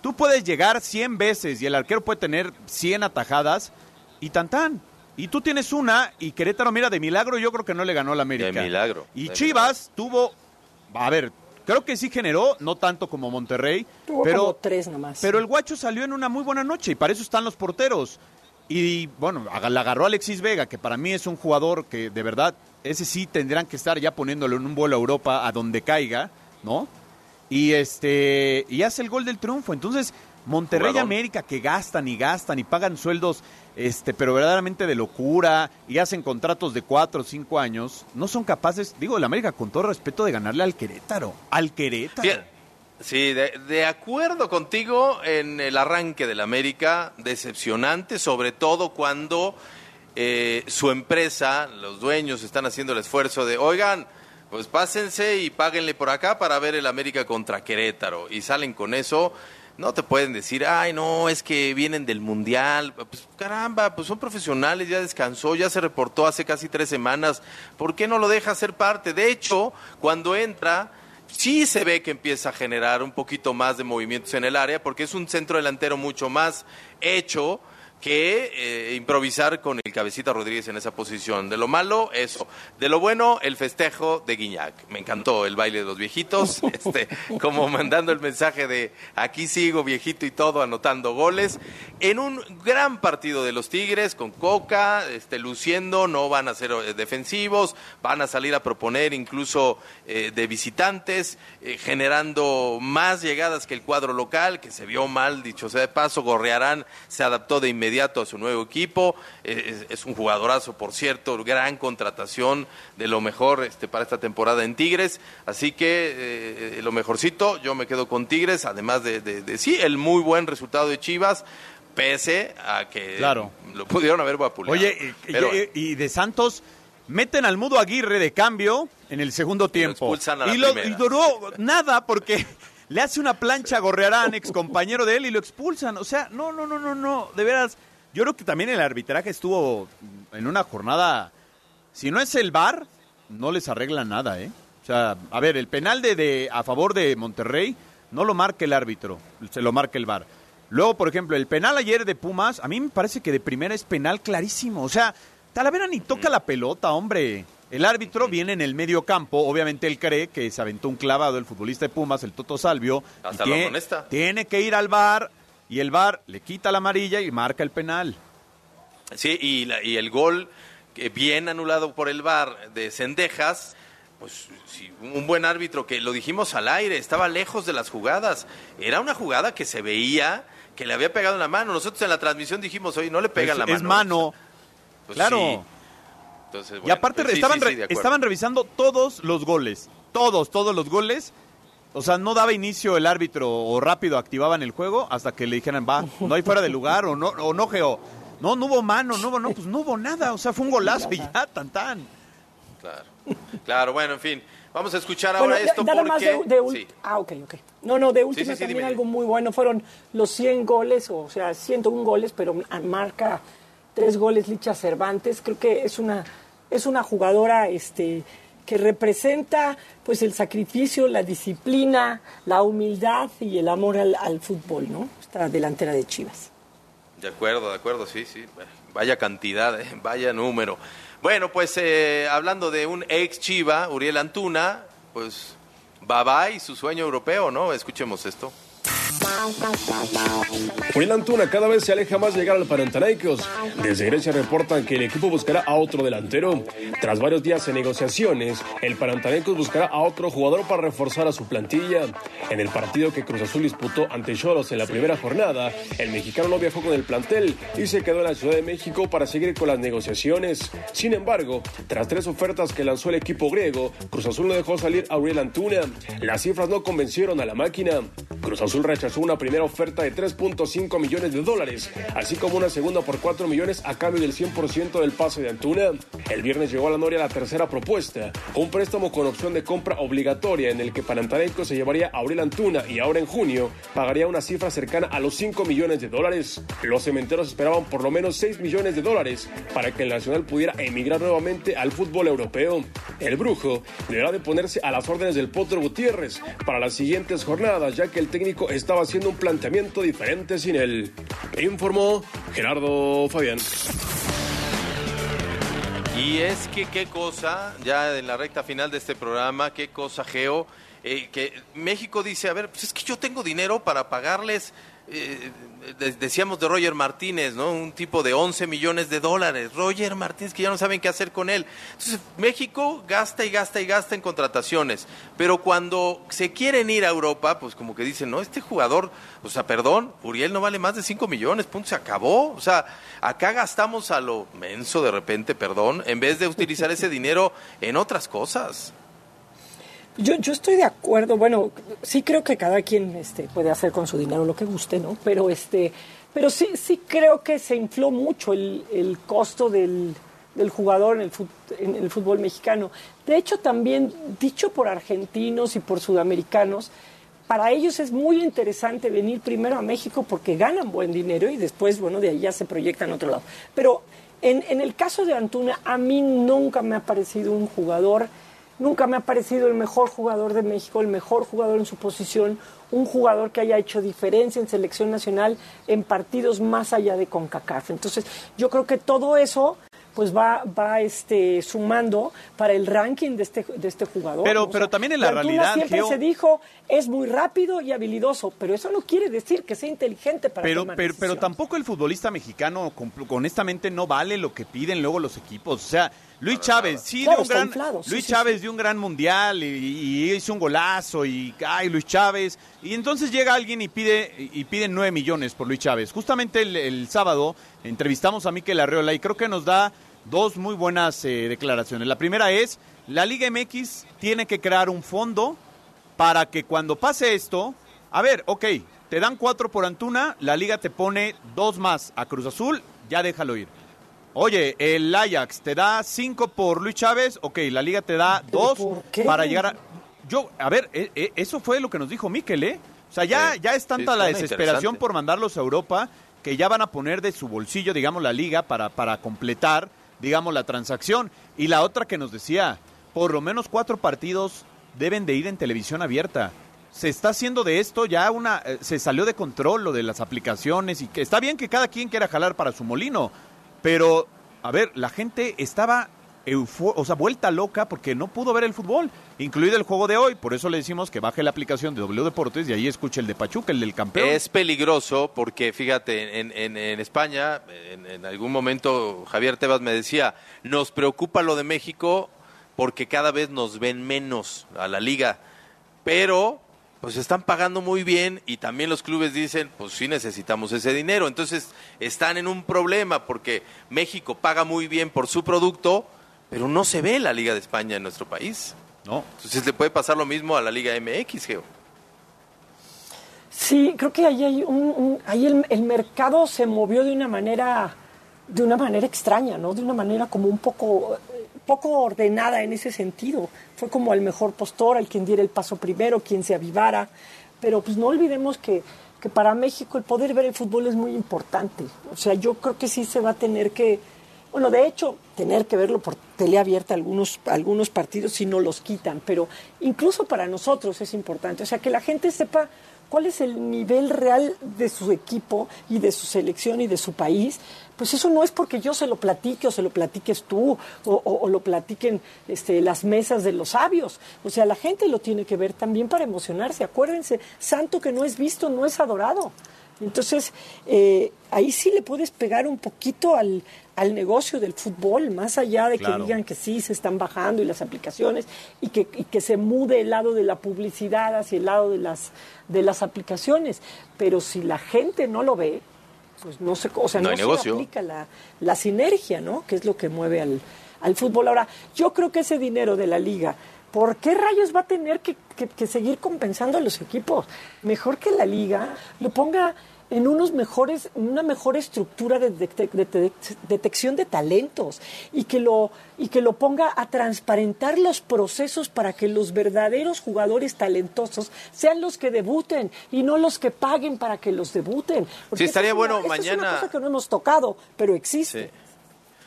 Speaker 11: Tú puedes llegar 100 veces y el arquero puede tener 100 atajadas y tan tan. Y tú tienes una y Querétaro, mira, de milagro yo creo que no le ganó al América.
Speaker 10: De milagro,
Speaker 11: Y
Speaker 10: de
Speaker 11: Chivas tuvo, a ver, creo que sí generó, no tanto como Monterrey,
Speaker 12: Tuvo
Speaker 11: pero
Speaker 12: como tres nomás.
Speaker 11: pero el guacho salió en una muy buena noche y para eso están los porteros. Y bueno, la agarró Alexis Vega, que para mí es un jugador que de verdad, ese sí tendrán que estar ya poniéndolo en un vuelo a Europa a donde caiga, ¿no? Y este y hace el gol del triunfo. Entonces, Monterrey y. América que gastan y gastan y pagan sueldos, este, pero verdaderamente de locura y hacen contratos de cuatro o cinco años, no son capaces, digo, el América con todo respeto de ganarle al Querétaro, al Querétaro.
Speaker 10: Bien. Sí, de, de acuerdo contigo en el arranque del América, decepcionante, sobre todo cuando eh, su empresa, los dueños están haciendo el esfuerzo de, oigan, pues pásense y páguenle por acá para ver el América contra Querétaro. Y salen con eso, no te pueden decir, ay, no, es que vienen del Mundial. Pues caramba, pues son profesionales, ya descansó, ya se reportó hace casi tres semanas. ¿Por qué no lo deja ser parte? De hecho, cuando entra sí se ve que empieza a generar un poquito más de movimientos en el área, porque es un centro delantero mucho más hecho que eh, improvisar con el cabecita Rodríguez en esa posición. De lo malo, eso. De lo bueno, el festejo de Guiñac. Me encantó el baile de los viejitos, este, como mandando el mensaje de aquí sigo viejito y todo, anotando goles. En un gran partido de los Tigres, con Coca, este, luciendo, no van a ser eh, defensivos, van a salir a proponer incluso eh, de visitantes, eh, generando más llegadas que el cuadro local, que se vio mal, dicho sea de paso, Gorrearán se adaptó de inmediato a su nuevo equipo, eh, es, es un jugadorazo, por cierto, gran contratación de lo mejor este, para esta temporada en Tigres, así que eh, lo mejorcito, yo me quedo con Tigres, además de, de- de, sí, el muy buen resultado de Chivas, pese a que
Speaker 11: Claro.
Speaker 10: lo pudieron haber vapuleado.
Speaker 11: Oye, y,
Speaker 10: Pero,
Speaker 11: y- y de Santos meten al Mudo Aguirre de cambio en el segundo tiempo.
Speaker 10: expulsan a la
Speaker 11: y, lo- y duró nada porque le hace una plancha a Gorrearán, ex compañero de él, y lo expulsan. O sea, no, no, no, no, no. De veras, yo creo que también el arbitraje estuvo en una jornada. Si no es el VAR, no les arregla nada, ¿eh? O sea, a ver, el penal de, de a favor de Monterrey no lo marca el árbitro, se lo marca el VAR. Luego, por ejemplo, el penal ayer de Pumas, a mí me parece que de primera es penal clarísimo. O sea, Talavera ni toca la pelota, hombre. El árbitro viene en el medio campo, obviamente él cree que se aventó un clavado el futbolista de Pumas, el Toto Salvio.
Speaker 10: Hasta lo
Speaker 11: tiene, tiene que ir al VAR y el VAR le quita la amarilla y marca el penal.
Speaker 10: Sí, y, la- y el gol que bien anulado por el VAR de Cendejas, pues sí, un buen árbitro que lo dijimos al aire, estaba lejos de las jugadas. Era una jugada que se veía que le había pegado en la mano. Nosotros en la transmisión dijimos, oye, no le pegan
Speaker 11: es,
Speaker 10: la mano.
Speaker 11: es mano.
Speaker 10: Pues
Speaker 11: claro.
Speaker 10: sí. Entonces,
Speaker 11: y aparte
Speaker 10: pues
Speaker 11: estaban,
Speaker 10: sí, sí,
Speaker 11: re-
Speaker 10: de acuerdo.
Speaker 11: estaban revisando todos los goles. Todos, todos los goles. O sea, no daba inicio el árbitro o rápido activaban el juego hasta que le dijeran, va, no hay fuera de lugar o no, o no, Geo. No, no hubo mano, no hubo, no, pues no hubo nada. O sea, fue un golazo y ya, tan, tan.
Speaker 10: Claro. Claro, bueno, en fin. Vamos a escuchar ahora esto
Speaker 12: nada
Speaker 10: porque...
Speaker 12: más de, de ul-
Speaker 10: Sí.
Speaker 12: Ah, ok, ok. No, no, de última
Speaker 10: sí, sí,
Speaker 12: también
Speaker 10: dime,
Speaker 12: algo muy bueno. Fueron los 100 goles, o sea, 101 goles, pero marca tres goles Licha Cervantes. Creo que es una, es una jugadora este, que representa pues el sacrificio, la disciplina, la humildad y el amor al, fútbol, ¿no? Esta delantera de Chivas.
Speaker 10: De acuerdo, de acuerdo, sí, sí. Vaya cantidad, eh, vaya número. Bueno, pues eh, hablando de un ex Chiva, Uriel Antuna, pues bye bye su sueño europeo, ¿no? Escuchemos esto.
Speaker 28: Uriel Antuna cada vez se aleja más de llegar al Panathinaikos. Desde Grecia reportan que el equipo buscará a otro delantero. Tras varios días de negociaciones, el Panathinaikos buscará a otro jugador para reforzar a su plantilla. En el partido que Cruz Azul disputó ante Choros en la primera jornada, el mexicano no viajó con el plantel y se quedó en la Ciudad de México para seguir con las negociaciones. Sin embargo, tras tres ofertas que lanzó el equipo griego, Cruz Azul no dejó salir a Uriel Antuna. Las cifras no convencieron a la máquina. Cruz Azul rechazó una primera oferta de 3.5 millones de dólares, así como una segunda por 4 millones a cambio del 100% del pase de Antuna. El viernes llegó a la Noria la tercera propuesta, un préstamo con opción de compra obligatoria en el que Panathinaikos se llevaría a Aurel Antuna y ahora en junio pagaría una cifra cercana a los 5 millones de dólares. Los cementeros esperaban por lo menos 6 millones de dólares para que el Nacional pudiera emigrar nuevamente al fútbol europeo. El Brujo deberá de ponerse a las órdenes del Potro Gutiérrez para las siguientes jornadas, ya que el técnico estaba haciendo un planteamiento diferente sin él. Informó Gerardo Fabián.
Speaker 10: Y es que qué cosa, ya en la recta final de este programa, qué cosa, Geo, eh, que México dice, a ver, pues es que yo tengo dinero para pagarles eh, decíamos de Roger Martínez, ¿no? Un tipo de 11 millones de dólares. Roger Martínez que ya no saben qué hacer con él. Entonces, México gasta y gasta y gasta en contrataciones. Pero cuando se quieren ir a Europa, pues como que dicen, no, este jugador, o sea, perdón, Uriel no vale más de 5 millones, punto, se acabó. O sea, acá gastamos a lo menso de repente, perdón, en vez de utilizar ese dinero en otras cosas.
Speaker 12: Yo, yo estoy de acuerdo, bueno, sí creo que cada quien este, puede hacer con su dinero lo que guste, ¿no? Pero este, pero sí, sí creo que se infló mucho el, el costo del, del jugador en el, fut- en el fútbol mexicano. De hecho, también dicho por argentinos y por sudamericanos, para ellos es muy interesante venir primero a México porque ganan buen dinero y después, bueno, de ahí ya se proyectan a otro lado. Pero en, en el caso de Antuna, a mí nunca me ha parecido un jugador, nunca me ha parecido el mejor jugador de México, el mejor jugador en su posición, un jugador que haya hecho diferencia en selección nacional en partidos más allá de CONCACAF. Entonces, yo creo que todo eso pues va, va este, sumando para el ranking de este, de este jugador.
Speaker 11: Pero-
Speaker 12: ¿no?
Speaker 11: pero también en la realidad,
Speaker 12: siempre
Speaker 11: Geo-
Speaker 12: se dijo, es muy rápido y habilidoso, pero eso no quiere decir que sea inteligente para
Speaker 11: Pero,
Speaker 12: tomar
Speaker 11: pero, pero tampoco el futbolista mexicano, honestamente, no vale lo que piden luego los equipos. O sea, Luis Chávez, sí,
Speaker 12: Claro,
Speaker 11: dio un gran,
Speaker 12: inflado, sí,
Speaker 11: Luis
Speaker 12: sí,
Speaker 11: Chávez dio un gran mundial y, y hizo un golazo y, ay, Luis Chávez. Y entonces llega alguien y pide, y pide 9 millones por Luis Chávez. Justamente el, el sábado entrevistamos a Miquel Arreola y creo que nos da dos muy buenas eh, declaraciones. La primera es, la Liga MX tiene que crear un fondo para que cuando pase esto, a ver, ok, te dan cuatro por Antuna, la liga te pone dos más a Cruz Azul, ya déjalo ir. Oye, el Ajax te da cinco por Luis Chávez, ok, la liga te da dos
Speaker 12: qué?
Speaker 11: para llegar a... Yo, a ver, eh, eh, eso fue lo que nos dijo Miquel, ¿eh? O sea, ya,
Speaker 10: Sí,
Speaker 11: ya es tanta
Speaker 10: sí,
Speaker 11: la desesperación por mandarlos a Europa que ya van a poner de su bolsillo, digamos, la liga para, para completar, digamos, la transacción. Y la otra que nos decía, por lo menos cuatro partidos deben de ir en televisión abierta. Se está haciendo de esto ya una... eh, se salió de control lo de las aplicaciones y que está bien que cada quien quiera jalar para su molino, pero, a ver, la gente estaba o sea, vuelta loca porque no pudo ver el fútbol, incluido el juego de hoy. Por eso le decimos que baje la aplicación de W Deportes y ahí escuche el de Pachuca, el del campeón.
Speaker 10: Es peligroso porque, fíjate, en, España, en algún momento Javier Tebas me decía, nos preocupa lo de México porque cada vez nos ven menos a la liga, pero pues están pagando muy bien y también los clubes dicen, pues sí necesitamos ese dinero. Entonces están en un problema porque México paga muy bien por su producto, pero no se ve la Liga de España en nuestro país.
Speaker 11: No.
Speaker 10: Entonces le puede pasar lo mismo a la Liga MX, Geo.
Speaker 12: Sí, creo que ahí hay un, un- ahí el, el mercado se movió de una manera de una manera extraña, ¿no? De una manera como un poco poco ordenada en ese sentido. Fue como el mejor postor, al quien diera el paso primero, quien se avivara. Pero pues no olvidemos que, que para México el poder ver el fútbol es muy importante. O sea, yo creo que sí se va a tener que, bueno, de hecho, tener que verlo por tele abierta algunos, algunos partidos si no los quitan, pero incluso para nosotros es importante. O sea, que la gente sepa cuál es el nivel real de su equipo y de su selección y de su país, pues eso no es porque yo se lo platique o se lo platiques tú o, o- o lo platiquen este, las mesas de los sabios. O sea, la gente lo tiene que ver también para emocionarse. Acuérdense, santo que no es visto no es adorado. Entonces, eh, ahí sí le puedes pegar un poquito al, al negocio del fútbol, más allá de que digan que sí se están bajando y las aplicaciones y que, y que se mude el lado de la publicidad hacia el lado de las, de las aplicaciones. Pero si la gente no lo ve, pues no se, o sea,
Speaker 10: No
Speaker 12: no,
Speaker 10: hay
Speaker 12: se
Speaker 10: negocio.
Speaker 12: aplica la, la sinergia, ¿no? Que es lo que mueve al, al fútbol. Ahora, yo creo que ese dinero de la liga, ¿por qué rayos va a tener que, que- que seguir compensando a los equipos? Mejor que la liga lo ponga en unos mejores, una mejor estructura de, detec- de te- detección de talentos y que lo y que lo ponga a transparentar los procesos para que los verdaderos jugadores talentosos sean los que debuten y no los que paguen para que los debuten. Porque
Speaker 10: Sí, estaría
Speaker 12: esa es una-
Speaker 10: bueno
Speaker 12: esa Es una
Speaker 10: mañana-
Speaker 12: cosa que no hemos tocado, pero existe.
Speaker 10: Sí.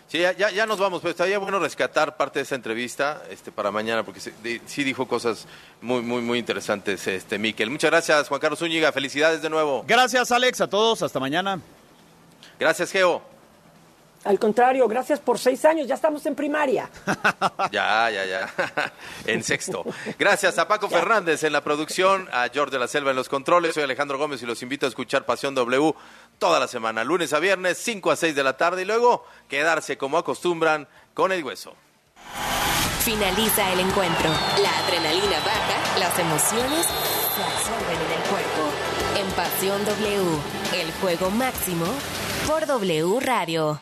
Speaker 10: Sí, ya, ya, ya nos vamos, pero estaría bueno rescatar parte de esa entrevista este, para mañana, porque sí, di- sí dijo cosas muy, muy, muy interesantes, este, Miquel. Muchas gracias, Juan Carlos Zúñiga. Felicidades de nuevo.
Speaker 11: Gracias, Alex, a todos. Hasta mañana.
Speaker 10: Gracias, Geo.
Speaker 12: Al contrario, gracias por seis años, ya estamos en primaria.
Speaker 10: Ya, ya, ya. en sexto. Gracias a Paco Fernández en la producción, a George de la Selva en los controles. Soy Alejandro Gómez y los invito a escuchar Pasión W toda la semana, lunes a viernes, 5 a 6 de la tarde y luego quedarse como acostumbran con el hueso.
Speaker 9: Finaliza el encuentro. La adrenalina baja, las emociones se absorben en el cuerpo. En Pasión W, el juego máximo por W Radio.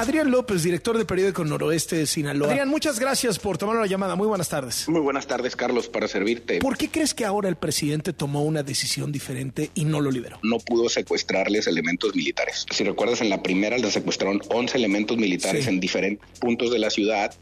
Speaker 29: Adrián López, director del periódico Noroeste de Sinaloa. Adrián, muchas gracias por tomar la llamada. Muy buenas tardes.
Speaker 30: Muy buenas tardes, Carlos, para servirte.
Speaker 29: ¿Por qué crees que ahora el presidente tomó una decisión diferente y no lo liberó?
Speaker 30: No pudo secuestrarles elementos militares. Si recuerdas, en la primera le secuestraron 11 elementos militares
Speaker 29: Sí.
Speaker 30: en diferentes puntos de la ciudad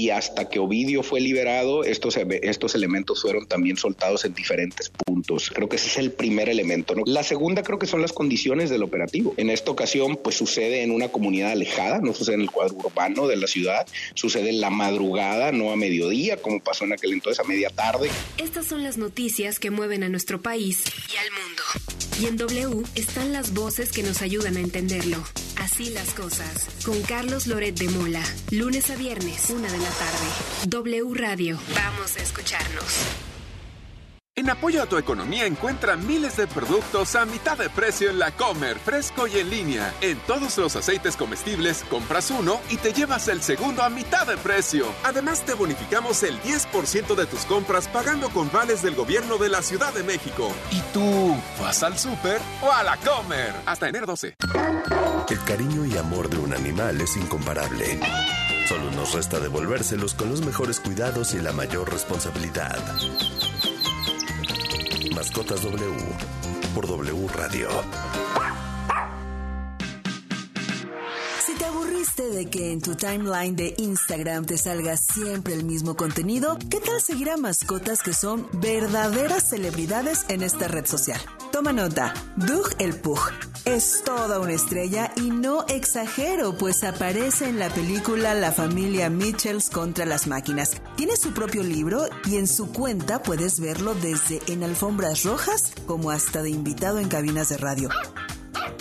Speaker 30: y hasta que Ovidio fue liberado, estos, estos elementos fueron también soltados en diferentes puntos. Creo que ese es el primer elemento. ¿no? La segunda creo que son las condiciones del operativo. En esta ocasión, pues sucede en una comunidad alejada, no sucede en el cuadro urbano de la ciudad, sucede en la madrugada, no a mediodía, como pasó en aquel entonces a media tarde.
Speaker 23: Estas son las noticias que mueven a nuestro país y al mundo. Y en W están las voces que nos ayudan a entenderlo. Así las cosas. Con Carlos Loret de Mola. Lunes a viernes, una de la tarde. W Radio. Vamos a escucharnos.
Speaker 31: En apoyo a tu economía encuentra miles de productos a mitad de precio en la Comer, fresco y en línea. En todos los aceites comestibles, compras uno y te llevas el segundo a mitad de precio. Además, te bonificamos el 10% de tus compras pagando con vales del gobierno de la Ciudad de México. ¿Y tú vas al súper o a la Comer? Hasta enero 12.
Speaker 3: El cariño y amor de un animal es incomparable. Solo nos resta devolvérselos con los mejores cuidados y la mayor responsabilidad. Mascotas W por W Radio.
Speaker 32: Si te aburriste de que en tu timeline de Instagram te salga siempre el mismo contenido, ¿qué tal seguir a mascotas que son verdaderas celebridades en esta red social? Toma nota, Doug el Pug es toda una estrella y no exagero, pues aparece en la película La familia Mitchells contra las máquinas. Tiene su propio libro y en su cuenta puedes verlo desde en alfombras rojas como hasta de invitado en cabinas de radio.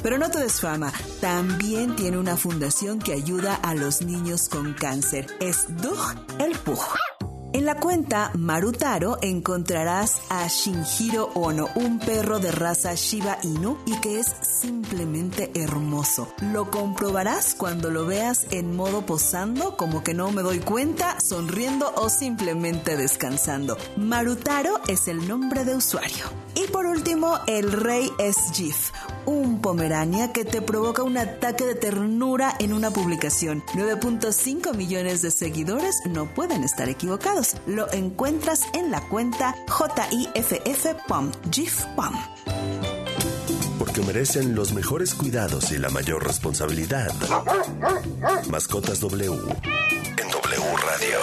Speaker 32: Pero no todo es fama, también tiene una fundación que ayuda a los niños con cáncer. Es Doug el Pug. En la cuenta Marutaro encontrarás a Shinjiro Ono, un perro de raza Shiba Inu y que es simplemente hermoso. Lo comprobarás cuando lo veas en modo posando, como que no me doy cuenta, sonriendo o simplemente descansando. Marutaro es el nombre de usuario. Y por último, el rey es Jif, un pomerania que te provoca un ataque de ternura en una publicación. 9.5 millones de seguidores no pueden estar equivocados. Lo encuentras en la cuenta JIFF.pom, Jif.pom.
Speaker 3: Porque merecen los mejores cuidados y la mayor responsabilidad. Mascotas W en W Radio.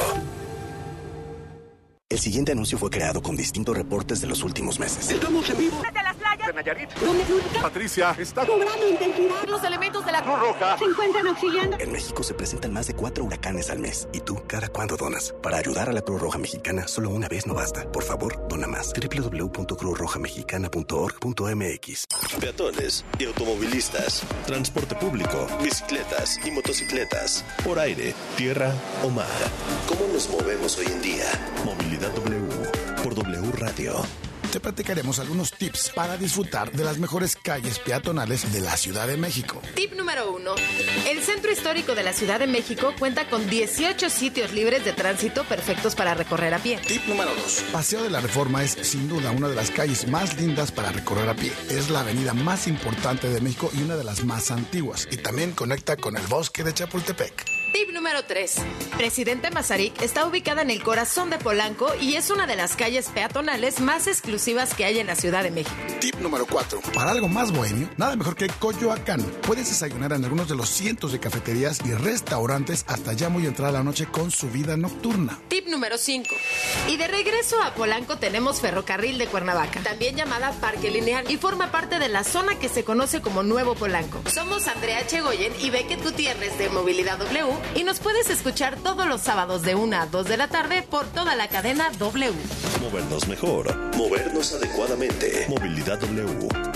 Speaker 33: El siguiente anuncio fue creado con distintos reportes de los últimos meses.
Speaker 34: Estamos en vivo.
Speaker 19: Desde las.
Speaker 34: De Nayarit.
Speaker 19: ¿Dónde Flúrica?
Speaker 34: Patricia, está
Speaker 19: Cobrando intensidad. Los elementos de la
Speaker 34: Cruz Roja.
Speaker 19: se encuentran auxiliando.
Speaker 33: En México se presentan más de cuatro huracanes al mes. ¿Y tú, cada cuándo donas? Para ayudar a la Cruz Roja Mexicana, solo una vez no basta. Por favor, dona más. www.cruzrojamexicana.org.mx
Speaker 3: Peatones y automovilistas, transporte público, bicicletas y motocicletas, por aire, tierra o mar. ¿Cómo nos movemos hoy en día? Movilidad W por W Radio.
Speaker 35: Te platicaremos algunos tips para disfrutar de las mejores calles peatonales de la Ciudad de México.
Speaker 36: Tip número uno. El centro histórico de la Ciudad de México cuenta con 18 sitios libres de tránsito perfectos para recorrer a pie.
Speaker 35: Tip número 2. Paseo de la Reforma es sin duda una de las calles más lindas para recorrer a pie. Es la avenida más importante de México y una de las más antiguas. Y también conecta con el bosque de Chapultepec.
Speaker 36: Tip número 3. Presidente Mazarik está ubicada en el corazón de Polanco y es una de las calles peatonales más exclusivas que hay en la Ciudad de México.
Speaker 35: Tip número 4. Para algo más bohemio, nada mejor que Coyoacán. Puedes desayunar en algunos de los cientos de cafeterías y restaurantes hasta ya muy entrada la noche con su vida nocturna.
Speaker 36: Tip número 5. Y de regreso a Polanco tenemos Ferrocarril de Cuernavaca, también llamada Parque Lineal, y forma parte de la zona que se conoce como Nuevo Polanco. Somos Andrea Chegoyen y Beckett Gutiérrez de Movilidad W Y nos puedes escuchar todos los sábados de 1 a 2 de la tarde por toda la cadena W.
Speaker 3: Movernos mejor, movernos adecuadamente. Movilidad W.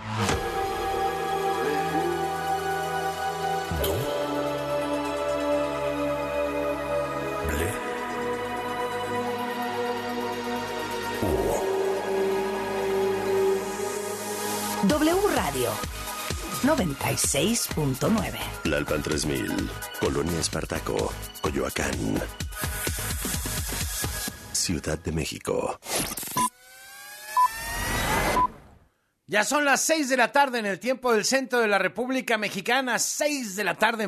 Speaker 4: W Radio 96.9.
Speaker 3: Lalpan 3000, Colonia Espartaco, Coyoacán. Ciudad de México.
Speaker 29: Ya son las 6 de la tarde en el tiempo del centro de la República Mexicana, 6 de la tarde.